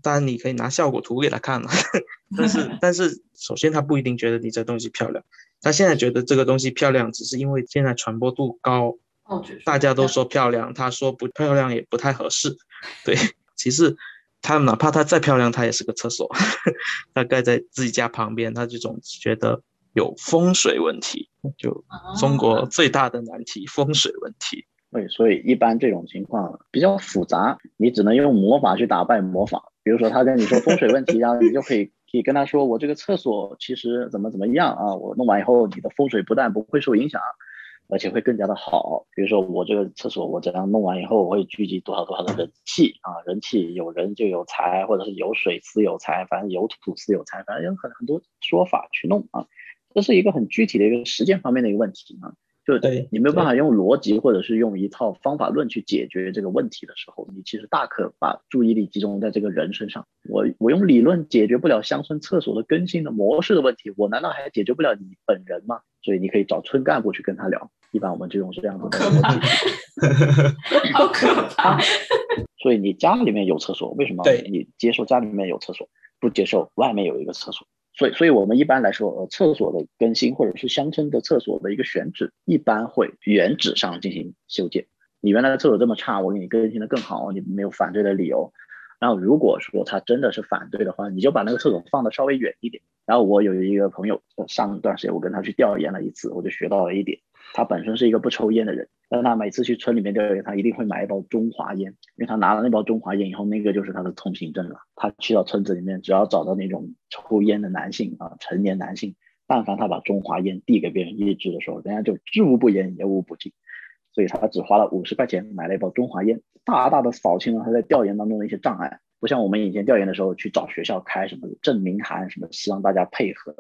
当然你可以拿效果图给他看了，但是但是首先他不一定觉得你这东西漂亮，他现在觉得这个东西漂亮，只是因为现在传播度高，大家都说漂亮，他说不漂亮也不太合适，对，其实。他哪怕他再漂亮，他也是个厕所。它盖在自己家旁边，他就总觉得有风水问题。就中国最大的难题，风水问题。对，所以一般这种情况比较复杂，你只能用魔法去打败魔法。比如说他跟你说风水问题，然后你就可以可以跟他说，我这个厕所其实怎么怎么样啊？我弄完以后，你的风水不但不会受影响。而且会更加的好，比如说我这个厕所，我怎样弄完以后，我会聚集多少多少的人气啊，人气有人就有财，或者是有水私有财，反正有土私有财，反正有很很多说法去弄啊，这是一个很具体的一个实践方面的一个问题啊。就你没有办法用逻辑或者是用一套方法论去解决这个问题的时候，你其实大可把注意力集中在这个人身上。我我用理论解决不了乡村厕所的更新的模式的问题，我难道还解决不了你本人吗？所以你可以找村干部去跟他聊。一般我们就用这样子的。好可怕！所以你家里面有厕所，为什么你接受家里面有厕所，不接受外面有一个厕所？所以，所以我们一般来说，呃，厕所的更新或者是乡村的厕所的一个选址，一般会原址上进行修建。你原来的厕所这么差，我给你更新的更好，你没有反对的理由。然后，如果说他真的是反对的话，你就把那个厕所放的稍微远一点。然后，我有一个朋友，上段时间我跟他去调研了一次，我就学到了一点。他本身是一个不抽烟的人，但他每次去村里面调研，他一定会买一包中华烟，因为他拿了那包中华烟以后，那个就是他的通行证了。他去到村子里面，只要找到那种抽烟的男性啊，成年男性，但凡他把中华烟递给别人一支的时候，人家就知无不言，言无不尽。所以他只花了五十块钱买了一包中华烟，大大的扫清了他在调研当中的一些障碍。不像我们以前调研的时候去找学校开什么证明函，什么希望大家配合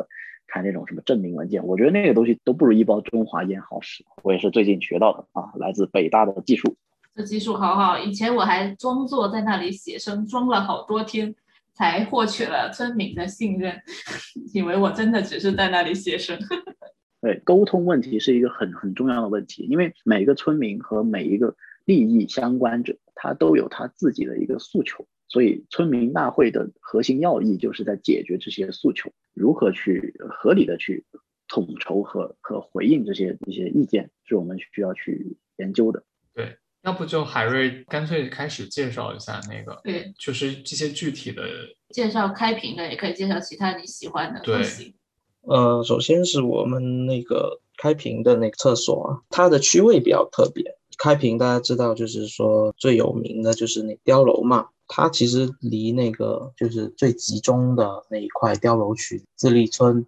开那种什么证明文件，我觉得那个东西都不如一包中华烟好使。我也是最近学到的啊，来自北大的技术。这技术好好，以前我还装作在那里写生，装了好多天才获取了村民的信任，以为我真的只是在那里写生。对，沟通问题是一个很很重要的问题，因为每一个村民和每一个利益相关者，他都有他自己的一个诉求，所以村民大会的核心要义就是在解决这些诉求，如何去合理的去统筹和和回应这些一些意见，是我们需要去研究的。对，要不就海瑞干脆开始介绍一下那个，对，就是这些具体的介绍开屏的，也可以介绍其他你喜欢的东西。呃，首先是我们那个开平的那个厕所啊，它的区位比较特别。开平大家知道，就是说最有名的就是那碉楼嘛，它其实离那个就是最集中的那一块碉楼区自立村，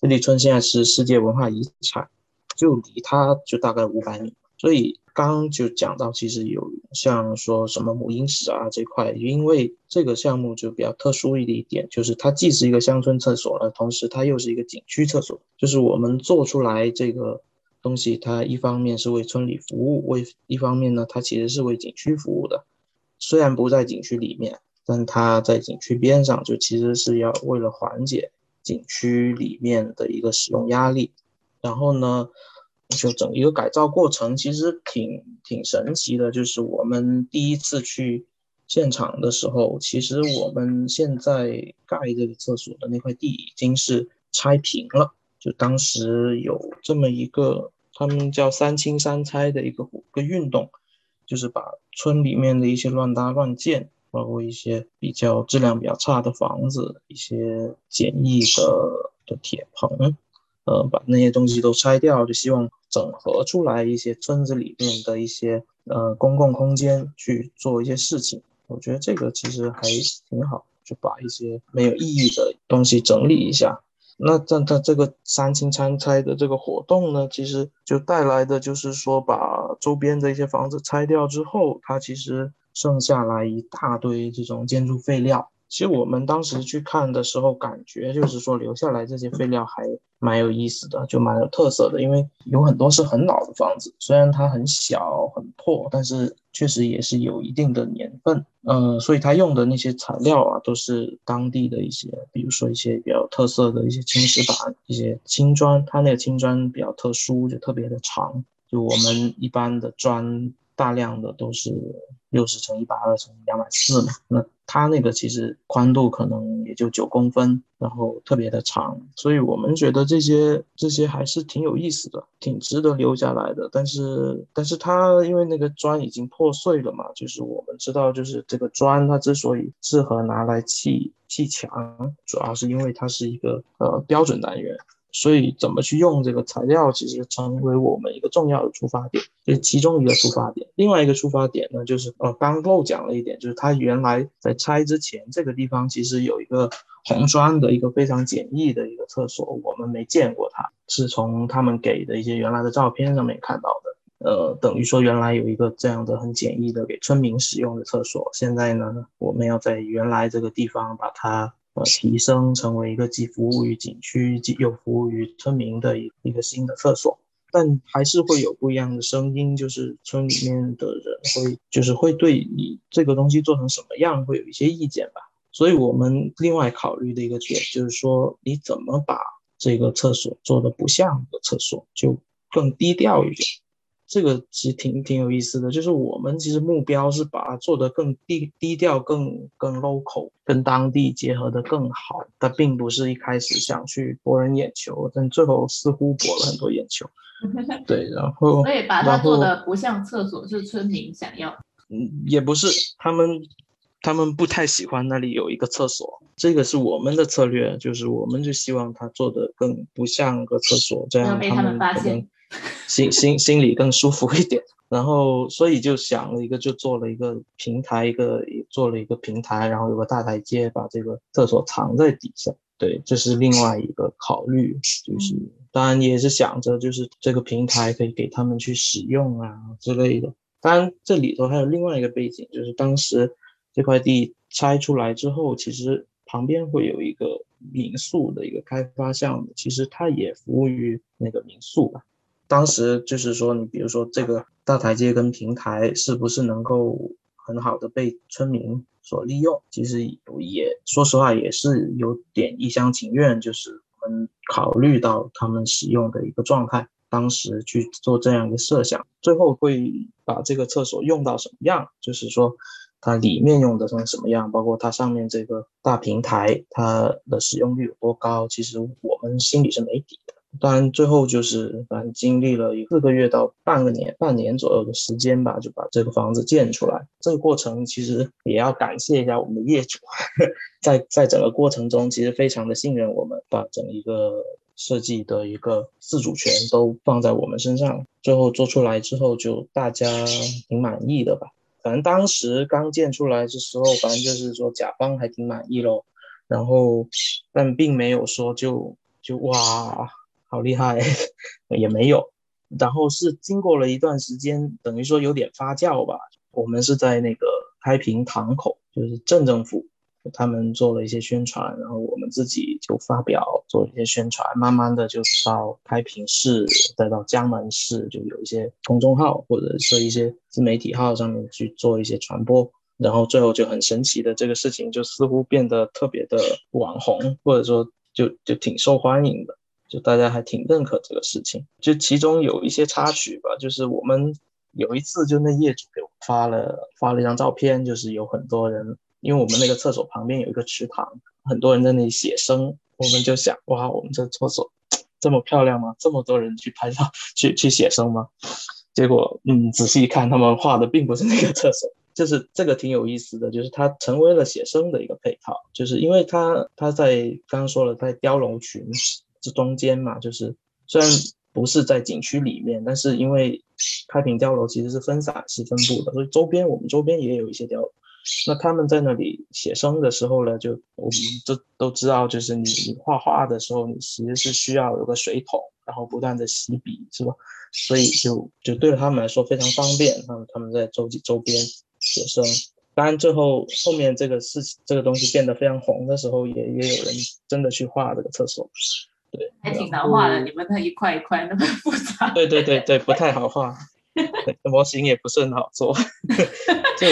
自立村现在是世界文化遗产，就离它就大概五百米，所以。刚就讲到，其实有像说什么母婴室啊这块，因为这个项目就比较特殊一点，就是它既是一个乡村厕所了，同时它又是一个景区厕所。就是我们做出来这个东西，它一方面是为村里服务，为一方面呢，它其实是为景区服务的。虽然不在景区里面，但它在景区边上，就其实是要为了缓解景区里面的一个使用压力。然后呢？就整一个改造过程其实挺挺神奇的，就是我们第一次去现场的时候，其实我们现在盖这个厕所的那块地已经是拆平了。就当时有这么一个，他们叫“三清三拆”的一个一个运动，就是把村里面的一些乱搭乱建，包括一些比较质量比较差的房子，一些简易的的铁棚。呃，把那些东西都拆掉，就希望整合出来一些村子里面的一些呃公共空间去做一些事情。我觉得这个其实还挺好，就把一些没有意义的东西整理一下。那在它这个三清三拆的这个活动呢，其实就带来的就是说，把周边的一些房子拆掉之后，它其实剩下来一大堆这种建筑废料。其实我们当时去看的时候，感觉就是说留下来这些废料还蛮有意思的，就蛮有特色的。因为有很多是很老的房子，虽然它很小很破，但是确实也是有一定的年份。呃，所以它用的那些材料啊，都是当地的一些，比如说一些比较特色的一些青石板、一些青砖。它那个青砖比较特殊，就特别的长，就我们一般的砖大量的都是。六十乘一百二乘两百四嘛，那它那个其实宽度可能也就九公分，然后特别的长，所以我们觉得这些这些还是挺有意思的，挺值得留下来的。但是但是它因为那个砖已经破碎了嘛，就是我们知道，就是这个砖它之所以适合拿来砌砌墙，主要是因为它是一个呃标准单元。所以怎么去用这个材料，其实成为我们一个重要的出发点，这是其中一个出发点。另外一个出发点呢，就是呃，刚漏讲了一点，就是它原来在拆之前，这个地方其实有一个红砖的一个非常简易的一个厕所，我们没见过它，是从他们给的一些原来的照片上面看到的。呃，等于说原来有一个这样的很简易的给村民使用的厕所，现在呢，我们要在原来这个地方把它。呃，提升成为一个既服务于景区，既又服务于村民的一一个新的厕所，但还是会有不一样的声音，就是村里面的人会，就是会对你这个东西做成什么样，会有一些意见吧。所以我们另外考虑的一个点就是说，你怎么把这个厕所做的不像个厕所，就更低调一点。这个其实挺挺有意思的，就是我们其实目标是把它做得更低低调、更更 local，跟当地结合的更好。它并不是一开始想去博人眼球，但最后似乎博了很多眼球。对，然后所以把它做的不像厕所，是村民想要。嗯，也不是，他们他们不太喜欢那里有一个厕所。这个是我们的策略，就是我们就希望他做的更不像个厕所，这样他们可能。心心心里更舒服一点，然后所以就想了一个，就做了一个平台，一个做了一个平台，然后有个大台阶，把这个厕所藏在底下。对，这是另外一个考虑，就是当然也是想着，就是这个平台可以给他们去使用啊之类的。当然这里头还有另外一个背景，就是当时这块地拆出来之后，其实旁边会有一个民宿的一个开发项目，其实它也服务于那个民宿吧。当时就是说，你比如说这个大台阶跟平台是不是能够很好的被村民所利用？其实也说实话也是有点一厢情愿，就是我们考虑到他们使用的一个状态。当时去做这样一个设想，最后会把这个厕所用到什么样？就是说，它里面用的成什么样，包括它上面这个大平台，它的使用率有多高，其实我们心里是没底的。当然，最后就是反正经历了四个月到半个年、半年左右的时间吧，就把这个房子建出来。这个过程其实也要感谢一下我们的业主，在在整个过程中，其实非常的信任我们，把整一个。设计的一个自主权都放在我们身上，最后做出来之后就大家挺满意的吧。反正当时刚建出来的时候，反正就是说甲方还挺满意咯。然后但并没有说就就哇好厉害，也没有。然后是经过了一段时间，等于说有点发酵吧。我们是在那个开平堂口，就是镇政府。他们做了一些宣传，然后我们自己就发表做一些宣传，慢慢的就到开平市，再到江门市，就有一些公众号或者是一些自媒体号上面去做一些传播，然后最后就很神奇的这个事情就似乎变得特别的网红，或者说就就挺受欢迎的，就大家还挺认可这个事情。就其中有一些插曲吧，就是我们有一次就那业主给我发了发了一张照片，就是有很多人。因为我们那个厕所旁边有一个池塘，很多人在那里写生，我们就想，哇，我们这厕所这么漂亮吗？这么多人去拍照、去去写生吗？结果，嗯，仔细一看，他们画的并不是那个厕所，就是这个挺有意思的，就是它成为了写生的一个配套，就是因为它它在刚刚说了，在碉楼群这中间嘛，就是虽然不是在景区里面，但是因为开平碉楼其实是分散式分布的，所以周边我们周边也有一些碉楼。那他们在那里写生的时候呢，就我们都都知道，就是你画画的时候，你其实是需要有个水桶，然后不断的洗笔，是吧？所以就就对他们来说非常方便。他们他们在周周边写生，当然最后后面这个事情这个东西变得非常红的时候，也也有人真的去画这个厕所，对，还挺难画的。你们那一块一块那么复杂，对对对对，不太好画，模型也不是很好做，就。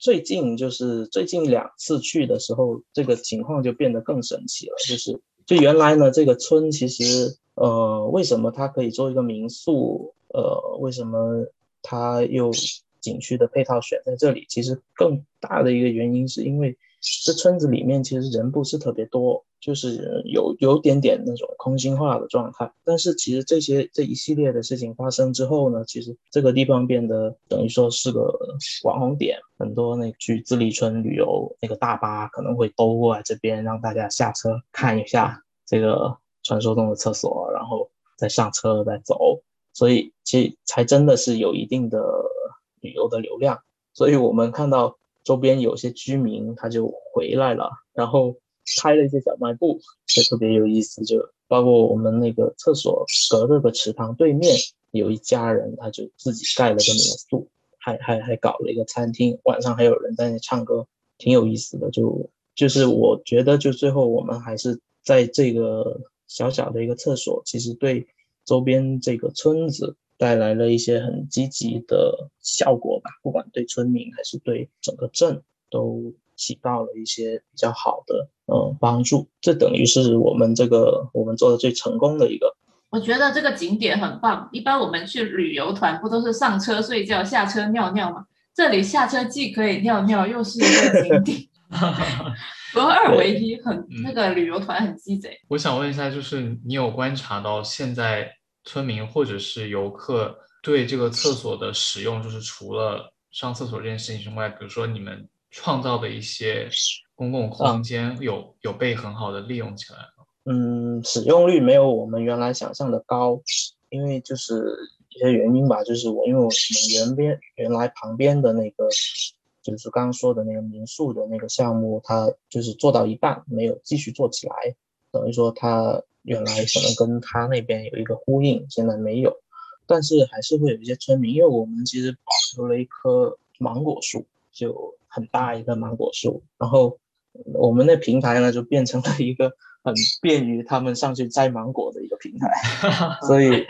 最近就是最近两次去的时候，这个情况就变得更神奇了。就是就原来呢，这个村其实呃，为什么它可以做一个民宿？呃，为什么它又景区的配套选在这里？其实更大的一个原因是因为这村子里面其实人不是特别多。就是有有点点那种空心化的状态，但是其实这些这一系列的事情发生之后呢，其实这个地方变得等于说是个网红点，很多那去自立村旅游那个大巴可能会兜过来这边，让大家下车看一下这个传说中的厕所，然后再上车再走，所以其实才真的是有一定的旅游的流量。所以我们看到周边有些居民他就回来了，然后。开了一些小卖部，就特别有意思。就包括我们那个厕所隔着个池塘对面，有一家人，他就自己盖了个民宿，还还还搞了一个餐厅，晚上还有人在那唱歌，挺有意思的。就就是我觉得，就最后我们还是在这个小小的一个厕所，其实对周边这个村子带来了一些很积极的效果吧，不管对村民还是对整个镇都。起到了一些比较好的呃帮助，这等于是我们这个我们做的最成功的一个。我觉得这个景点很棒。一般我们去旅游团不都是上车睡觉，下车尿尿吗？这里下车既可以尿尿，又是一个景点，合二为一，很那个旅游团很鸡贼。我想问一下，就是你有观察到现在村民或者是游客对这个厕所的使用，就是除了上厕所这件事情之外，比如说你们。创造的一些公共空间有有被很好的利用起来吗？嗯，使用率没有我们原来想象的高，因为就是一些原因吧，就是我因为我们原边原来旁边的那个就是刚刚说的那个民宿的那个项目，它就是做到一半没有继续做起来，等于说他原来可能跟他那边有一个呼应，现在没有，但是还是会有一些村民，因为我们其实保留了一棵芒果树，就。很大一个芒果树，然后我们的平台呢就变成了一个很便于他们上去摘芒果的一个平台，所以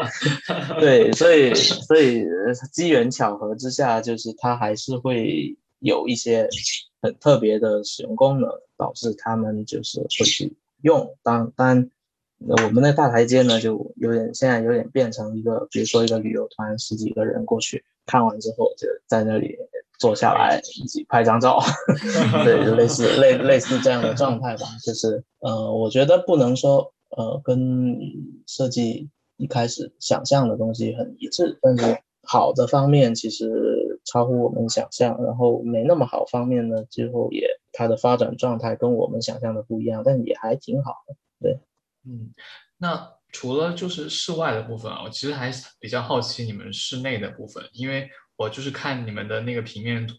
对，所以所以机缘巧合之下，就是它还是会有一些很特别的使用功能，导致他们就是会去用。当当我们的大台阶呢，就有点现在有点变成一个，比如说一个旅游团十几个人过去看完之后，就在那里坐下来一起拍张照，对，类似类类似这样的状态吧。就是呃，我觉得不能说呃跟设计一开始想象的东西很一致，但是好的方面其实超乎我们想象，然后没那么好方面呢，最后也它的发展状态跟我们想象的不一样，但也还挺好的，对。嗯，那除了就是室外的部分啊，我其实还比较好奇你们室内的部分，因为我就是看你们的那个平面图，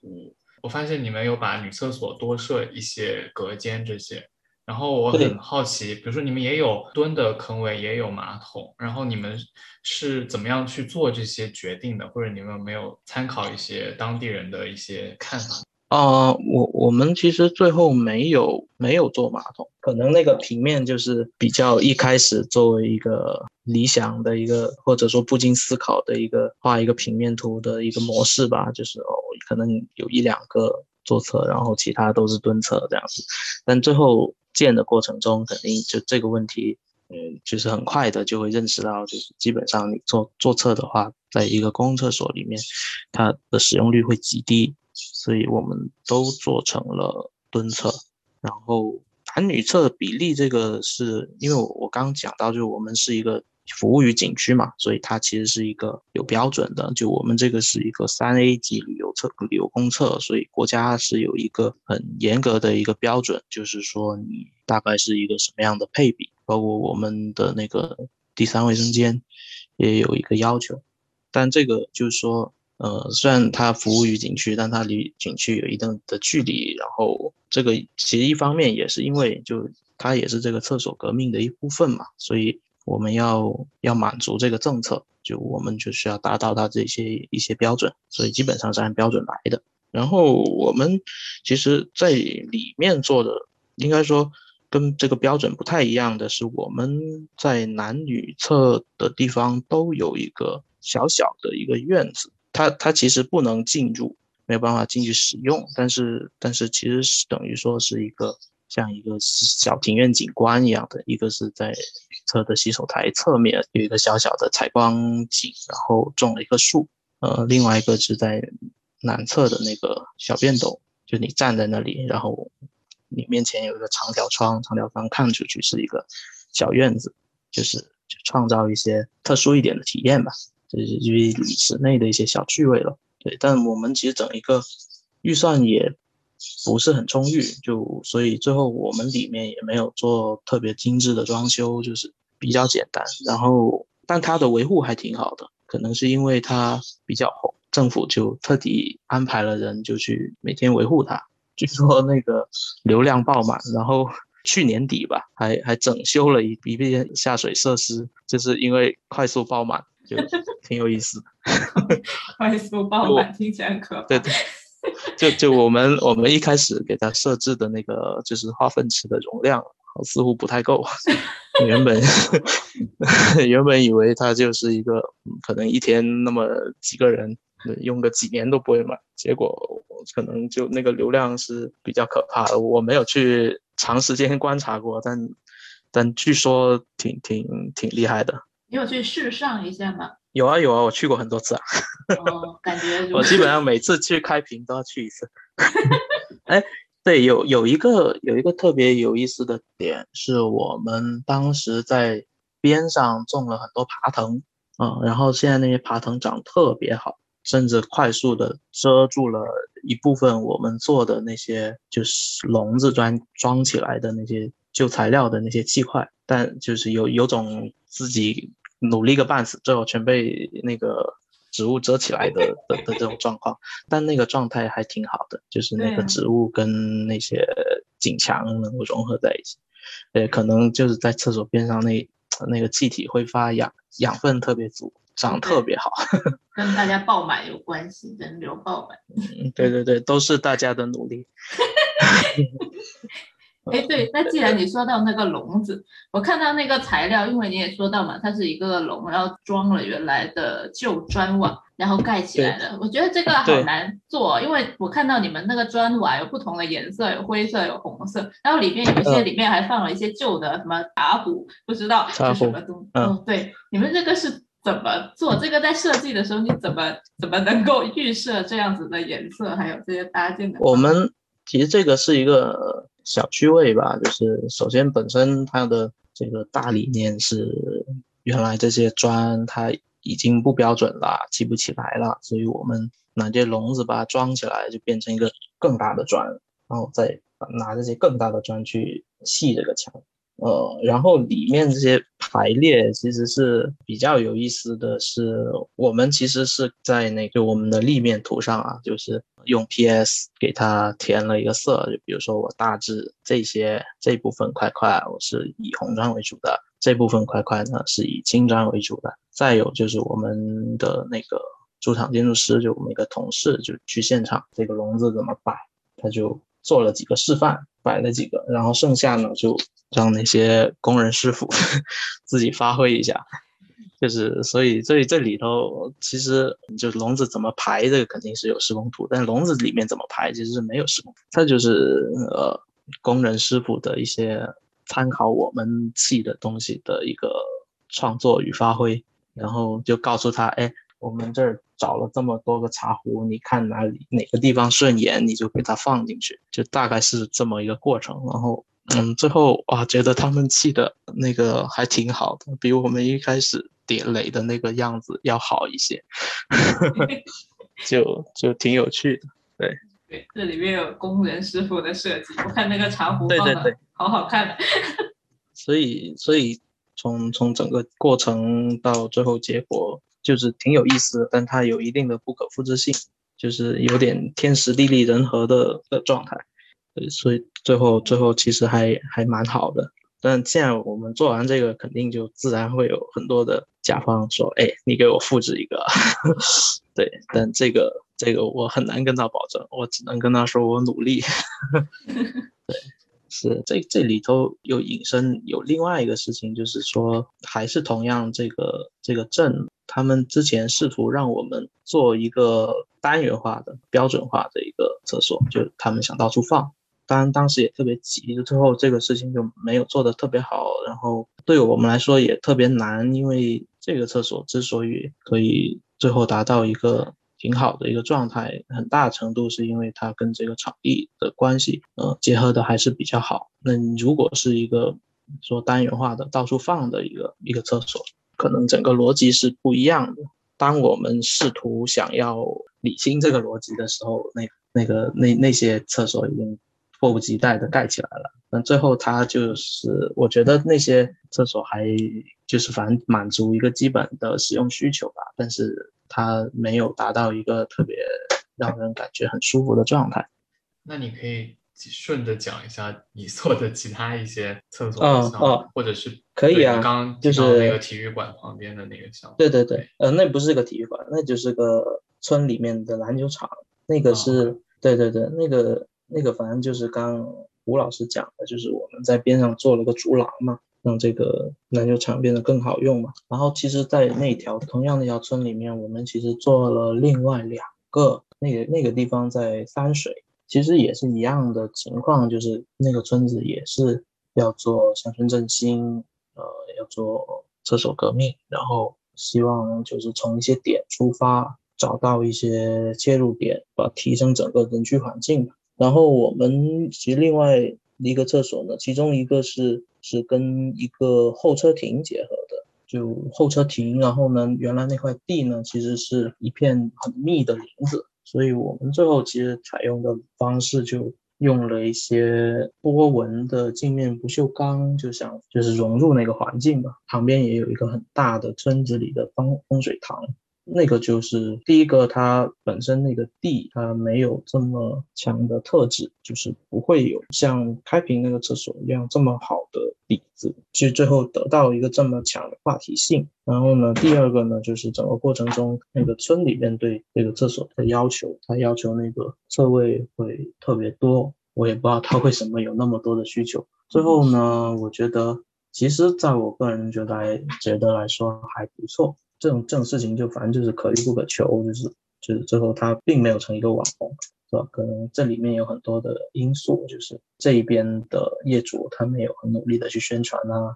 我发现你们有把女厕所多设一些隔间这些，然后我很好奇，比如说你们也有蹲的坑位，也有马桶，然后你们是怎么样去做这些决定的，或者你们有没有参考一些当地人的一些看法？啊，我我们其实最后没有没有做马桶，可能那个平面就是比较一开始作为一个理想的一个，或者说不经思考的一个画一个平面图的一个模式吧，就是哦，可能有一两个坐厕，然后其他都是蹲厕这样子，但最后建的过程中，肯定就这个问题，嗯，就是很快的就会认识到，就是基本上你做坐厕的话，在一个公共厕所里面，它的使用率会极低。所以我们都做成了蹲厕，然后男女厕的比例，这个是因为我我刚讲到，就是我们是一个服务于景区嘛，所以它其实是一个有标准的，就我们这个是一个三 A 级旅游厕、旅游公厕，所以国家是有一个很严格的一个标准，就是说你大概是一个什么样的配比，包括我们的那个第三卫生间也有一个要求，但这个就是说。呃，虽然它服务于景区，但它离景区有一定的距离。然后这个其实一方面也是因为，就它也是这个厕所革命的一部分嘛，所以我们要要满足这个政策，就我们就需要达到它这些一些标准，所以基本上是按标准来的。然后我们其实在里面做的，应该说跟这个标准不太一样的是，我们在男女厕的地方都有一个小小的一个院子。它它其实不能进入，没有办法进去使用，但是但是其实是等于说是一个像一个小庭院景观一样的，一个是在女厕的洗手台侧面有一个小小的采光井，然后种了一棵树，呃，另外一个是在南侧的那个小便斗，就你站在那里，然后你面前有一个长条窗，长条窗看出去是一个小院子，就是创造一些特殊一点的体验吧。就是因为室内的一些小趣味了，对，但我们其实整一个预算也不是很充裕，就所以最后我们里面也没有做特别精致的装修，就是比较简单。然后，但它的维护还挺好的，可能是因为它比较红，政府就特地安排了人就去每天维护它。据说那个流量爆满，然后去年底吧，还还整修了一一遍下水设施，就是因为快速爆满。就挺有意思的，快速爆满听起来很可怕。对对，就就我们我们一开始给它设置的那个就是化粪池的容量似乎不太够，原本 原本以为它就是一个可能一天那么几个人用个几年都不会满，结果可能就那个流量是比较可怕的。我没有去长时间观察过，但但据说挺挺挺厉害的。你有去试上一下吗？有啊有啊，我去过很多次啊。哦，感觉 我基本上每次去开屏都要去一次。哎，对，有有一个有一个特别有意思的点，是我们当时在边上种了很多爬藤，嗯，然后现在那些爬藤长特别好，甚至快速的遮住了一部分我们做的那些就是笼子装装起来的那些旧材料的那些气块，但就是有有种自己。努力个半死，最后全被那个植物遮起来的的的这种状况，但那个状态还挺好的，就是那个植物跟那些景墙能够融合在一起。呃，可能就是在厕所边上那那个气体挥发养养分特别足，长特别好，跟大家爆满有关系，人流爆满。嗯，对对对，都是大家的努力。哎，对，那既然你说到那个笼子，我看到那个材料，因为你也说到嘛，它是一个笼，然后装了原来的旧砖瓦，然后盖起来的。我觉得这个好难做，因为我看到你们那个砖瓦有不同的颜色，有灰色，有红色，然后里面有一些里面还放了一些旧的什么茶壶，不知道是什么东西。嗯，对，你们这个是怎么做？这个在设计的时候你怎么怎么能够预设这样子的颜色，还有这些搭建的？我们其实这个是一个。小趣味吧，就是首先本身它的这个大理念是，原来这些砖它已经不标准了，砌不起来了，所以我们拿这笼子把它装起来，就变成一个更大的砖，然后再拿这些更大的砖去砌这个墙。呃，然后里面这些排列其实是比较有意思的是，我们其实是在那个我们的立面图上啊，就是用 PS 给它填了一个色，就比如说我大致这些这部分块块我是以红砖为主的，这部分块块呢是以青砖为主的。再有就是我们的那个驻场建筑师，就我们一个同事就去现场，这个笼子怎么摆，他就做了几个示范，摆了几个，然后剩下呢就。让那些工人师傅 自己发挥一下，就是所以这这里头其实就是笼子怎么排，这个肯定是有施工图，但笼子里面怎么排其实是没有施工图，它就是呃工人师傅的一些参考我们砌的东西的一个创作与发挥，然后就告诉他，哎，我们这儿找了这么多个茶壶，你看哪里哪个地方顺眼，你就给它放进去，就大概是这么一个过程，然后。嗯，最后啊，觉得他们砌的那个还挺好的，比我们一开始叠垒的那个样子要好一些，就就挺有趣的。对对，这里面有工人师傅的设计，我看那个茶壶放的好好看。所以所以从从整个过程到最后结果，就是挺有意思的，但它有一定的不可复制性，就是有点天时地利人和的的状态。所以最后最后其实还还蛮好的，但现在我们做完这个，肯定就自然会有很多的甲方说：“哎，你给我复制一个。”对，但这个这个我很难跟他保证，我只能跟他说我努力。对，是这这里头有引申有另外一个事情，就是说还是同样这个这个镇，他们之前试图让我们做一个单元化的标准化的一个厕所，就他们想到处放。当然，当时也特别急，就最后这个事情就没有做得特别好。然后对我们来说也特别难，因为这个厕所之所以可以最后达到一个挺好的一个状态，很大程度是因为它跟这个场地的关系，呃，结合的还是比较好。那你如果是一个说单元化的到处放的一个一个厕所，可能整个逻辑是不一样的。当我们试图想要理清这个逻辑的时候，那那个那那些厕所已经。迫不及待的盖起来了，那最后他就是，我觉得那些厕所还就是反正满足一个基本的使用需求吧，但是它没有达到一个特别让人感觉很舒服的状态。那你可以顺着讲一下你做的其他一些厕所项目，或者是可以啊，刚就是那个体育馆旁边的那个项目。对对对，呃，那不是个体育馆，那就是个村里面的篮球场，那个是对对对，那个。那个反正就是刚吴老师讲的，就是我们在边上做了个竹廊嘛，让这个篮球场变得更好用嘛。然后其实，在那条同样那条村里面，我们其实做了另外两个，那个那个地方在三水，其实也是一样的情况，就是那个村子也是要做乡村振兴，呃，要做厕所革命，然后希望就是从一些点出发，找到一些切入点，把提升整个人居环境吧。然后我们其实另外一个厕所呢，其中一个是是跟一个候车亭结合的，就候车亭。然后呢，原来那块地呢，其实是一片很密的林子，所以我们最后其实采用的方式就用了一些波纹的镜面不锈钢，就想就是融入那个环境嘛。旁边也有一个很大的村子里的风风水塘。那个就是第一个，它本身那个地它没有这么强的特质，就是不会有像开平那个厕所一样这么好的底子，去最后得到一个这么强的话题性。然后呢，第二个呢，就是整个过程中那个村里面对这个厕所的要求，他要求那个厕位会特别多，我也不知道他为什么有那么多的需求。最后呢，我觉得其实在我个人觉得觉得来说还不错。这种这种事情就反正就是可遇不可求，就是就是最后他并没有成一个网红，是吧？可能这里面有很多的因素，就是这一边的业主他没有很努力的去宣传啊，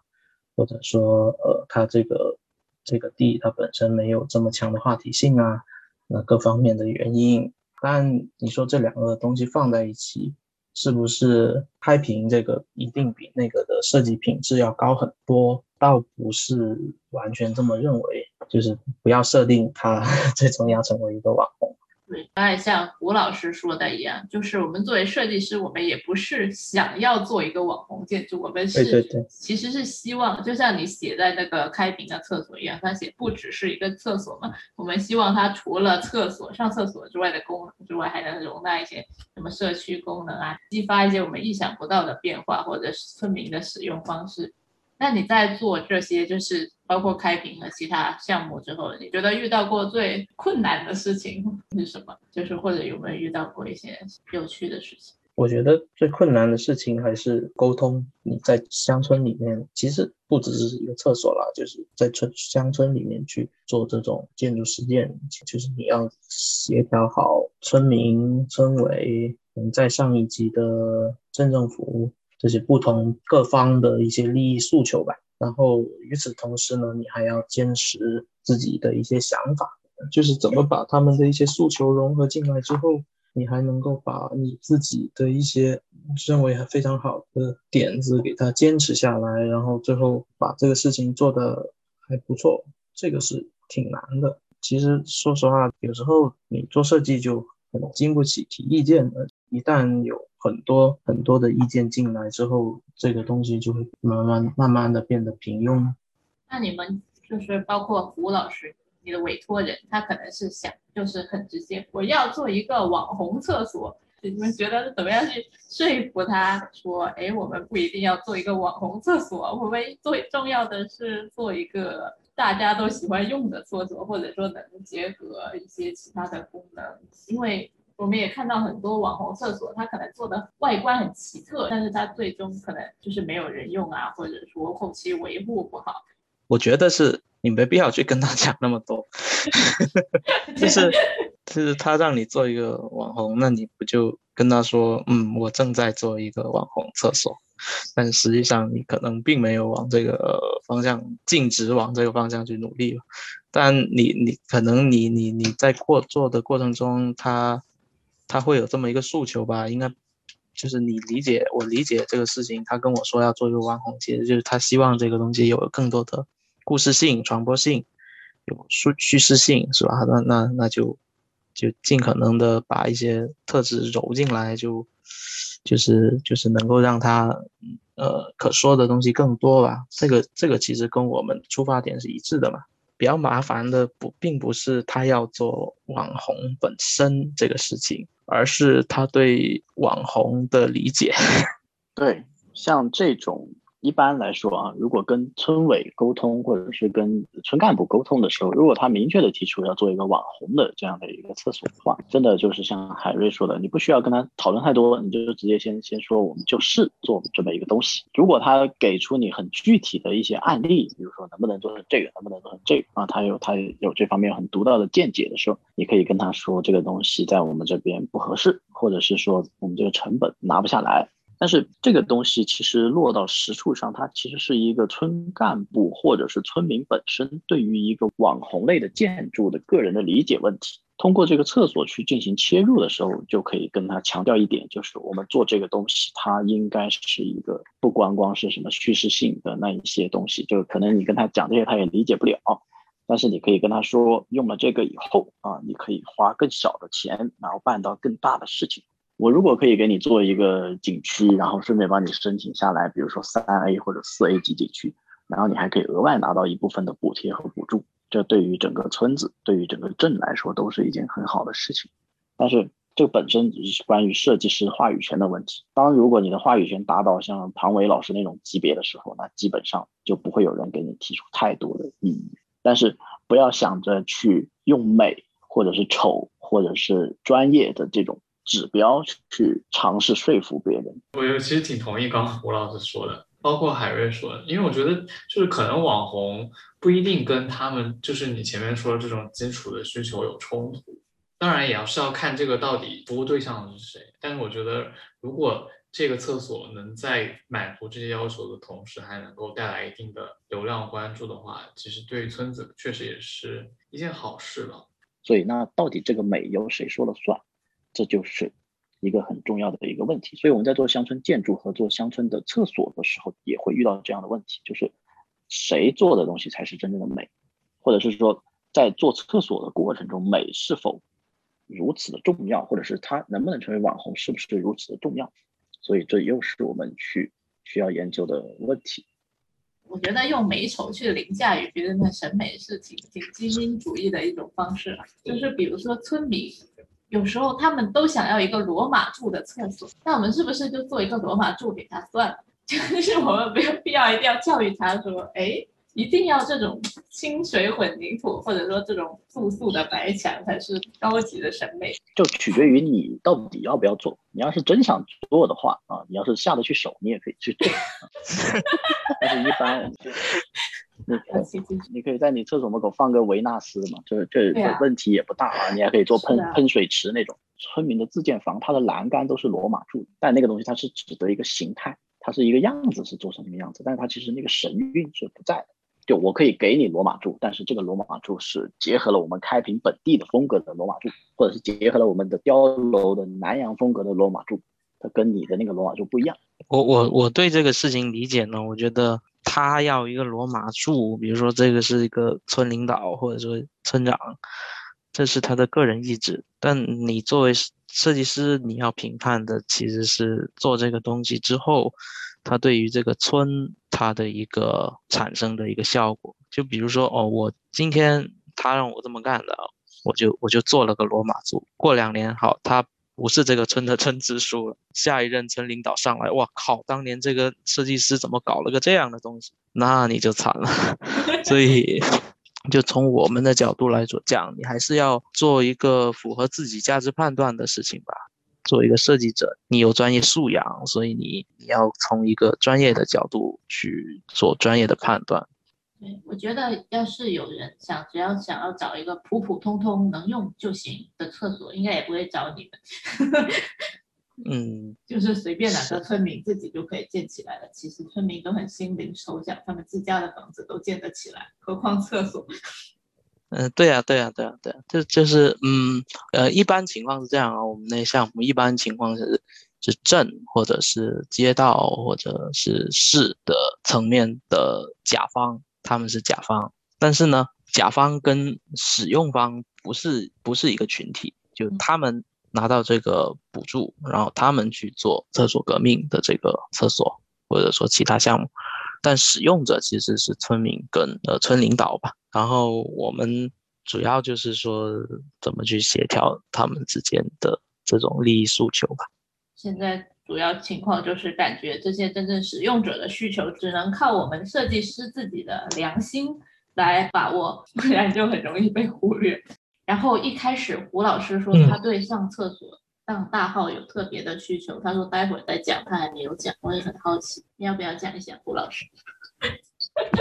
或者说呃他这个这个地它本身没有这么强的话题性啊，那各方面的原因。但你说这两个东西放在一起。是不是开屏这个一定比那个的设计品质要高很多？倒不是完全这么认为，就是不要设定它 最终要成为一个网红。对，当然像胡老师说的一样，就是我们作为设计师，我们也不是想要做一个网红建筑，我们是其实是希望，就像你写在那个开屏的厕所一样，它写不只是一个厕所嘛，我们希望它除了厕所上厕所之外的功能之外，还能容纳一些什么社区功能啊，激发一些我们意想不到的变化，或者是村民的使用方式。那你在做这些，就是包括开屏和其他项目之后，你觉得遇到过最困难的事情是什么？就是或者有没有遇到过一些有趣的事情？我觉得最困难的事情还是沟通。你在乡村里面，其实不只是一个厕所啦，就是在村乡村里面去做这种建筑实践，就是你要协调好村民、村委，嗯，在上一级的镇政府。这些不同各方的一些利益诉求吧，然后与此同时呢，你还要坚持自己的一些想法，就是怎么把他们的一些诉求融合进来之后，你还能够把你自己的一些认为非常好的点子给它坚持下来，然后最后把这个事情做得还不错，这个是挺难的。其实说实话，有时候你做设计就很经不起提意见的，一旦有。很多很多的意见进来之后，这个东西就会慢慢慢慢的变得平庸。那你们就是包括胡老师，你的委托人，他可能是想就是很直接，我要做一个网红厕所。你们觉得怎么样去说服他说，哎，我们不一定要做一个网红厕所，我们最重要的是做一个大家都喜欢用的厕所，或者说能结合一些其他的功能，因为。我们也看到很多网红厕所，它可能做的外观很奇特，但是它最终可能就是没有人用啊，或者说后期维护不好。我觉得是你没必要去跟他讲那么多，就是就是他让你做一个网红，那你不就跟他说，嗯，我正在做一个网红厕所，但实际上你可能并没有往这个方向径直往这个方向去努力了。但你你可能你你你在过做的过程中，他。他会有这么一个诉求吧？应该就是你理解我理解这个事情。他跟我说要做一个网红，其实就是他希望这个东西有更多的故事性、传播性，有叙叙事性，是吧？那那那就就尽可能的把一些特质揉进来，就就是就是能够让他呃可说的东西更多吧。这个这个其实跟我们出发点是一致的嘛。比较麻烦的不并不是他要做网红本身这个事情，而是他对网红的理解。对，像这种。一般来说啊，如果跟村委沟通，或者是跟村干部沟通的时候，如果他明确的提出要做一个网红的这样的一个厕所的话，真的就是像海瑞说的，你不需要跟他讨论太多，你就直接先先说我们就是做这么一个东西。如果他给出你很具体的一些案例，比如说能不能做成这个，能不能做成这个啊，他有他有这方面很独到的见解的时候，你可以跟他说这个东西在我们这边不合适，或者是说我们这个成本拿不下来。但是这个东西其实落到实处上，它其实是一个村干部或者是村民本身对于一个网红类的建筑的个人的理解问题。通过这个厕所去进行切入的时候，就可以跟他强调一点，就是我们做这个东西，它应该是一个不光光是什么叙事性的那一些东西，就可能你跟他讲这些他也理解不了，但是你可以跟他说，用了这个以后啊，你可以花更小的钱，然后办到更大的事情。我如果可以给你做一个景区，然后顺便帮你申请下来，比如说三 A 或者四 A 级景区，然后你还可以额外拿到一部分的补贴和补助，这对于整个村子、对于整个镇来说都是一件很好的事情。但是这本身只是关于设计师话语权的问题。当如果你的话语权达到像庞伟老师那种级别的时候，那基本上就不会有人给你提出太多的异议。但是不要想着去用美或者是丑或者是专业的这种指标去尝试说服别人。我其实挺同意刚刚胡老师说的。包括海瑞说的，因为我觉得就是可能网红不一定跟他们就是你前面说的这种基础的需求有冲突，当然也要是要看这个到底服务对象是谁。但是我觉得如果这个厕所能在满足这些要求的同时，还能够带来一定的流量关注的话，其实对于村子确实也是一件好事了。所以那到底这个美由谁说了算？这就是。一个很重要的一个问题，所以我们在做乡村建筑和做乡村的厕所的时候，也会遇到这样的问题，就是谁做的东西才是真正的美，或者是说在做厕所的过程中，美是否如此的重要，或者是它能不能成为网红，是不是如此的重要？所以这又是我们去需要研究的问题。我觉得用美丑去凌驾于别人的审美是挺挺精英主义的一种方式就是比如说村民。有时候他们都想要一个罗马柱的厕所，那我们是不是就做一个罗马柱给他算了？就是我们没有必要一定要教育他说，哎，一定要这种清水混凝土，或者说这种素素的白墙才是高级的审美。就取决于你到底要不要做。你要是真想做的话啊，你要是下得去手，你也可以去做。但是一般。你你可以在你厕所门口放个维纳斯嘛，这这问题也不大啊。你还可以做喷喷水池那种。村民的自建房，它的栏杆都是罗马柱，但那个东西它是指的一个形态，它是一个样子是做成那个样子，但是它其实那个神韵是不在的。就我可以给你罗马柱，但是这个罗马柱是结合了我们开平本地的风格的罗马柱，或者是结合了我们的碉楼的南洋风格的罗马柱，它跟你的那个罗马柱不一样。我我我对这个事情理解呢，我觉得。他要一个罗马柱，比如说这个是一个村领导或者说村长，这是他的个人意志。但你作为设计师，你要评判的其实是做这个东西之后，他对于这个村他的一个产生的一个效果。就比如说哦，我今天他让我这么干的，我就我就做了个罗马柱。过两年好，他。不是这个村的村支书了，下一任村领导上来，哇靠！当年这个设计师怎么搞了个这样的东西？那你就惨了。所以，就从我们的角度来说讲，你还是要做一个符合自己价值判断的事情吧。做一个设计者，你有专业素养，所以你你要从一个专业的角度去做专业的判断。我觉得，要是有人想，只要想要找一个普普通通能用就行的厕所，应该也不会找你们。嗯，就是随便哪个村民自己就可以建起来了。其实村民都很心灵手巧，他们自家的房子都建得起来，何况厕所？嗯，对呀，对呀，对呀，对呀，就就是，嗯，呃，一般情况是这样啊。我们那项目一般情况是是镇或者是街道或者是市的层面的甲方。他们是甲方，但是呢，甲方跟使用方不是不是一个群体，就他们拿到这个补助，然后他们去做厕所革命的这个厕所，或者说其他项目，但使用者其实是村民跟呃村领导吧。然后我们主要就是说怎么去协调他们之间的这种利益诉求吧。现在。主要情况就是感觉这些真正使用者的需求只能靠我们设计师自己的良心来把握，不然就很容易被忽略。然后一开始胡老师说他对上厕所上大号有特别的需求，他说待会儿再讲，他还没有讲，我也很好奇，你要不要讲一下胡老师？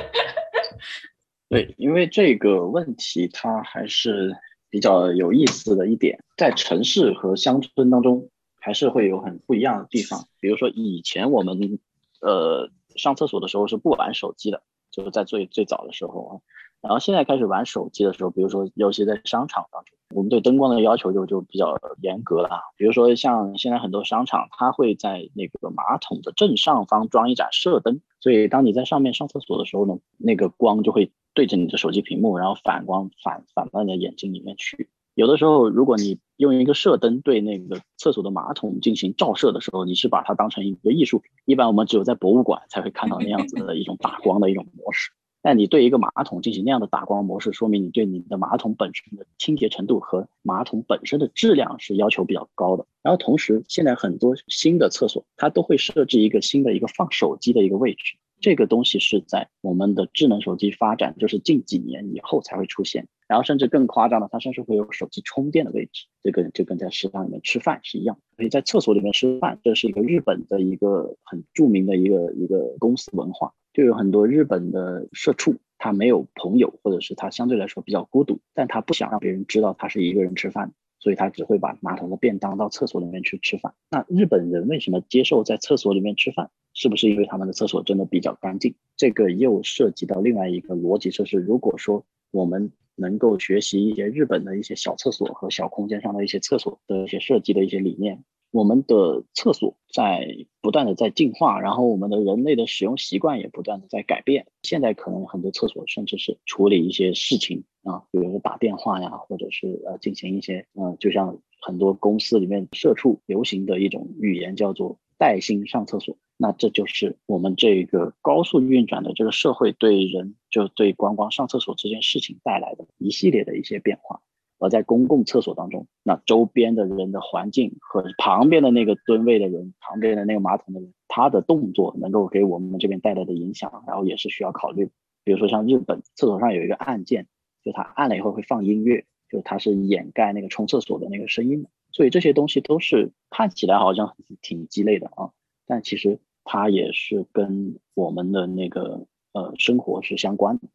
对，因为这个问题它还是比较有意思的一点，在城市和乡村当中。还是会有很不一样的地方，比如说以前我们，呃，上厕所的时候是不玩手机的，就是在最最早的时候啊，然后现在开始玩手机的时候，比如说尤其在商场当中，我们对灯光的要求就就比较严格了啊，比如说像现在很多商场，它会在那个马桶的正上方装一盏射灯，所以当你在上面上厕所的时候呢，那个光就会对着你的手机屏幕，然后反光反反到你的眼睛里面去。有的时候，如果你用一个射灯对那个厕所的马桶进行照射的时候，你是把它当成一个艺术品。一般我们只有在博物馆才会看到那样子的一种打光的一种模式。但你对一个马桶进行那样的打光模式，说明你对你的马桶本身的清洁程度和马桶本身的质量是要求比较高的。然后同时，现在很多新的厕所它都会设置一个新的一个放手机的一个位置。这个东西是在我们的智能手机发展，就是近几年以后才会出现。然后甚至更夸张的，它甚至会有手机充电的位置。这个就跟在食堂里面吃饭是一样。所以在厕所里面吃饭，这是一个日本的一个很著名的一个一个公司文化。就有很多日本的社畜，他没有朋友，或者是他相对来说比较孤独，但他不想让别人知道他是一个人吃饭。所以他只会把马桶的便当到厕所里面去吃饭。那日本人为什么接受在厕所里面吃饭？是不是因为他们的厕所真的比较干净？这个又涉及到另外一个逻辑，就是如果说我们能够学习一些日本的一些小厕所和小空间上的一些厕所的一些设计的一些理念。我们的厕所在不断的在进化，然后我们的人类的使用习惯也不断的在改变。现在可能很多厕所甚至是处理一些事情啊，比如说打电话呀，或者是呃进行一些嗯，就像很多公司里面社畜流行的一种语言叫做带薪上厕所。那这就是我们这个高速运转的这个社会对人就对光光上厕所这件事情带来的一系列的一些变化。而在公共厕所当中，那周边的人的环境和旁边的那个蹲位的人、旁边的那个马桶的人，他的动作能够给我们这边带来的影响，然后也是需要考虑。比如说像日本厕所上有一个按键，就它按了以后会放音乐，就它是掩盖那个冲厕所的那个声音。所以这些东西都是看起来好像挺鸡肋的啊，但其实它也是跟我们的那个呃生活是相关的。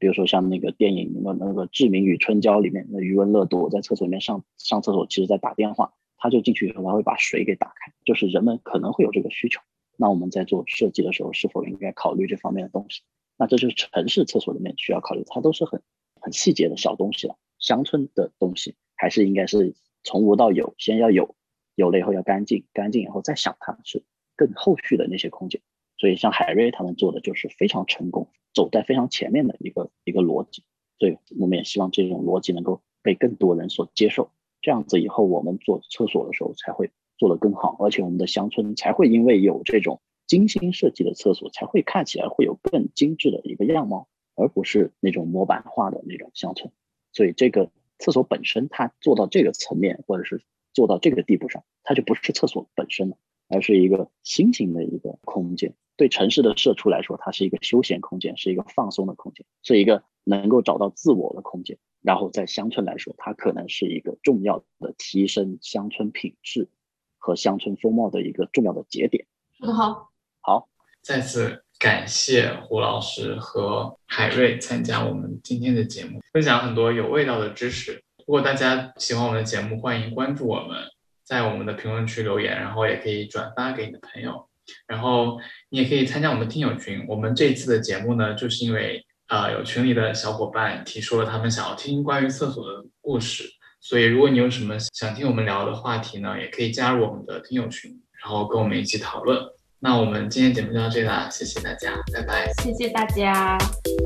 比如说像那个电影那那个《志明与春娇》里面，那余文乐躲在厕所里面上上厕所，其实在打电话，他就进去以后，他会把水给打开，就是人们可能会有这个需求。那我们在做设计的时候，是否应该考虑这方面的东西？那这就是城市厕所里面需要考虑，它都是很很细节的小东西了。乡村的东西还是应该是从无到有，先要有，有了以后要干净，干净以后再想它是更后续的那些空间。所以像海瑞他们做的就是非常成功，走在非常前面的一个一个逻辑。所以我们也希望这种逻辑能够被更多人所接受，这样子以后我们做厕所的时候才会做得更好，而且我们的乡村才会因为有这种精心设计的厕所，才会看起来会有更精致的一个样貌，而不是那种模板化的那种乡村。所以这个厕所本身它做到这个层面，或者是做到这个地步上，它就不是厕所本身了，而是一个新型的一个空间。对城市的社畜来说，它是一个休闲空间，是一个放松的空间，是一个能够找到自我的空间。然后在乡村来说，它可能是一个重要的提升乡村品质和乡村风貌的一个重要的节点。说得好，好，再次感谢胡老师和海瑞参加我们今天的节目，分享很多有味道的知识。如果大家喜欢我们的节目，欢迎关注我们，在我们的评论区留言，然后也可以转发给你的朋友。然后你也可以参加我们的听友群。我们这次的节目呢，就是因为啊有群里的小伙伴提出了他们想要听关于厕所的故事，所以如果你有什么想听我们聊的话题呢，也可以加入我们的听友群，然后跟我们一起讨论。那我们今天节目就到这里啦，谢谢大家，拜拜。谢谢大家，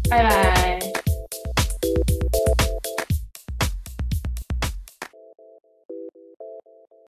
拜拜。